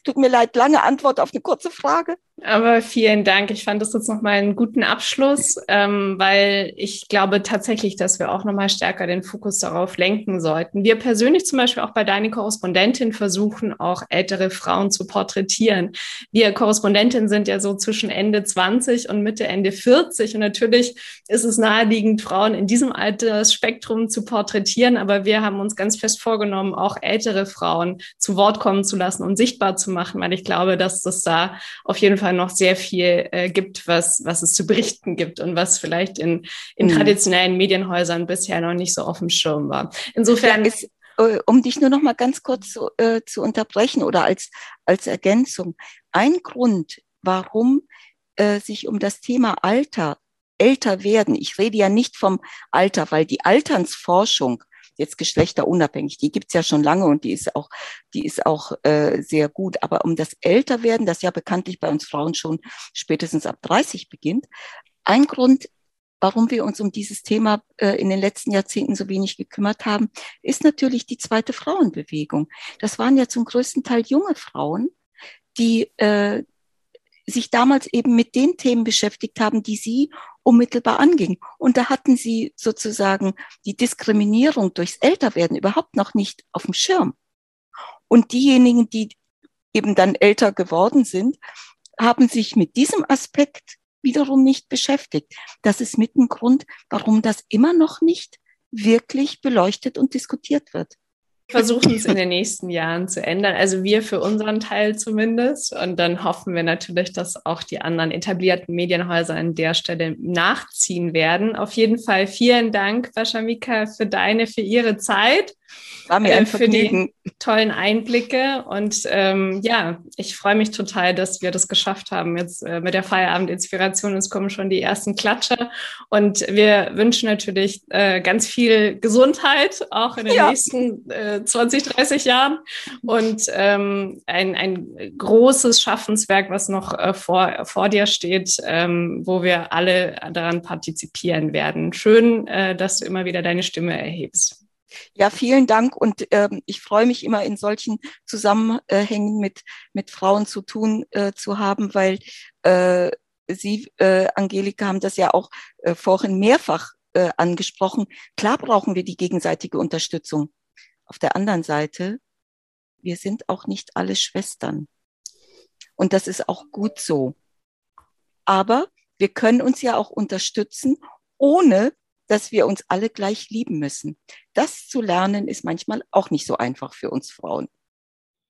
Tut mir leid, lange Antwort auf eine kurze Frage. Aber vielen Dank. Ich fand das jetzt nochmal einen guten Abschluss, ähm, weil ich glaube tatsächlich, dass wir auch nochmal stärker den Fokus darauf lenken sollten. Wir persönlich zum Beispiel auch bei Deine Korrespondentin versuchen auch ältere Frauen zu porträtieren. Wir Korrespondentin sind ja so zwischen Ende 20 und Mitte, Ende 40 und natürlich ist es naheliegend, Frauen in diesem Altersspektrum zu porträtieren, aber wir haben uns ganz fest vorgenommen, auch ältere Frauen zu Wort kommen zu lassen und sichtbar zu machen, weil ich glaube, dass das da auf jeden Fall noch sehr viel äh, gibt, was, was es zu berichten gibt und was vielleicht in, in mhm. traditionellen Medienhäusern bisher noch nicht so auf dem Schirm war. Insofern. Ja, ist, äh, um dich nur noch mal ganz kurz zu, äh, zu unterbrechen oder als, als Ergänzung. Ein Grund, warum äh, sich um das Thema Alter älter werden. Ich rede ja nicht vom Alter, weil die Alternsforschung jetzt geschlechterunabhängig. Die gibt's ja schon lange und die ist auch, die ist auch äh, sehr gut. Aber um das Älterwerden, das ja bekanntlich bei uns Frauen schon spätestens ab 30 beginnt, ein Grund warum wir uns um dieses Thema äh, in den letzten Jahrzehnten so wenig gekümmert haben, ist natürlich die zweite Frauenbewegung. Das waren ja zum größten Teil junge Frauen, die äh, sich damals eben mit den Themen beschäftigt haben, die sie unmittelbar angingen. Und da hatten sie sozusagen die Diskriminierung durchs Älterwerden überhaupt noch nicht auf dem Schirm. Und diejenigen, die eben dann älter geworden sind, haben sich mit diesem Aspekt wiederum nicht beschäftigt. Das ist mit ein Grund, warum das immer noch nicht wirklich beleuchtet und diskutiert wird versuchen es in den nächsten Jahren zu ändern. Also wir für unseren Teil zumindest. Und dann hoffen wir natürlich, dass auch die anderen etablierten Medienhäuser an der Stelle nachziehen werden. Auf jeden Fall vielen Dank, Vashamika, für deine, für ihre Zeit. War mir ein äh, für die tollen Einblicke. Und ähm, ja, ich freue mich total, dass wir das geschafft haben jetzt äh, mit der Feierabend-Inspiration. Es kommen schon die ersten Klatsche. Und wir wünschen natürlich äh, ganz viel Gesundheit, auch in den ja. nächsten äh, 20, 30 Jahren. Und ähm, ein, ein großes Schaffenswerk, was noch äh, vor, vor dir steht, ähm, wo wir alle daran partizipieren werden. Schön, äh, dass du immer wieder deine Stimme erhebst. Ja, vielen Dank und ähm, ich freue mich immer in solchen Zusammenhängen mit, mit Frauen zu tun äh, zu haben, weil äh, Sie, äh, Angelika, haben das ja auch äh, vorhin mehrfach äh, angesprochen. Klar brauchen wir die gegenseitige Unterstützung. Auf der anderen Seite, wir sind auch nicht alle Schwestern. Und das ist auch gut so. Aber wir können uns ja auch unterstützen, ohne dass wir uns alle gleich lieben müssen. Das zu lernen ist manchmal auch nicht so einfach für uns Frauen.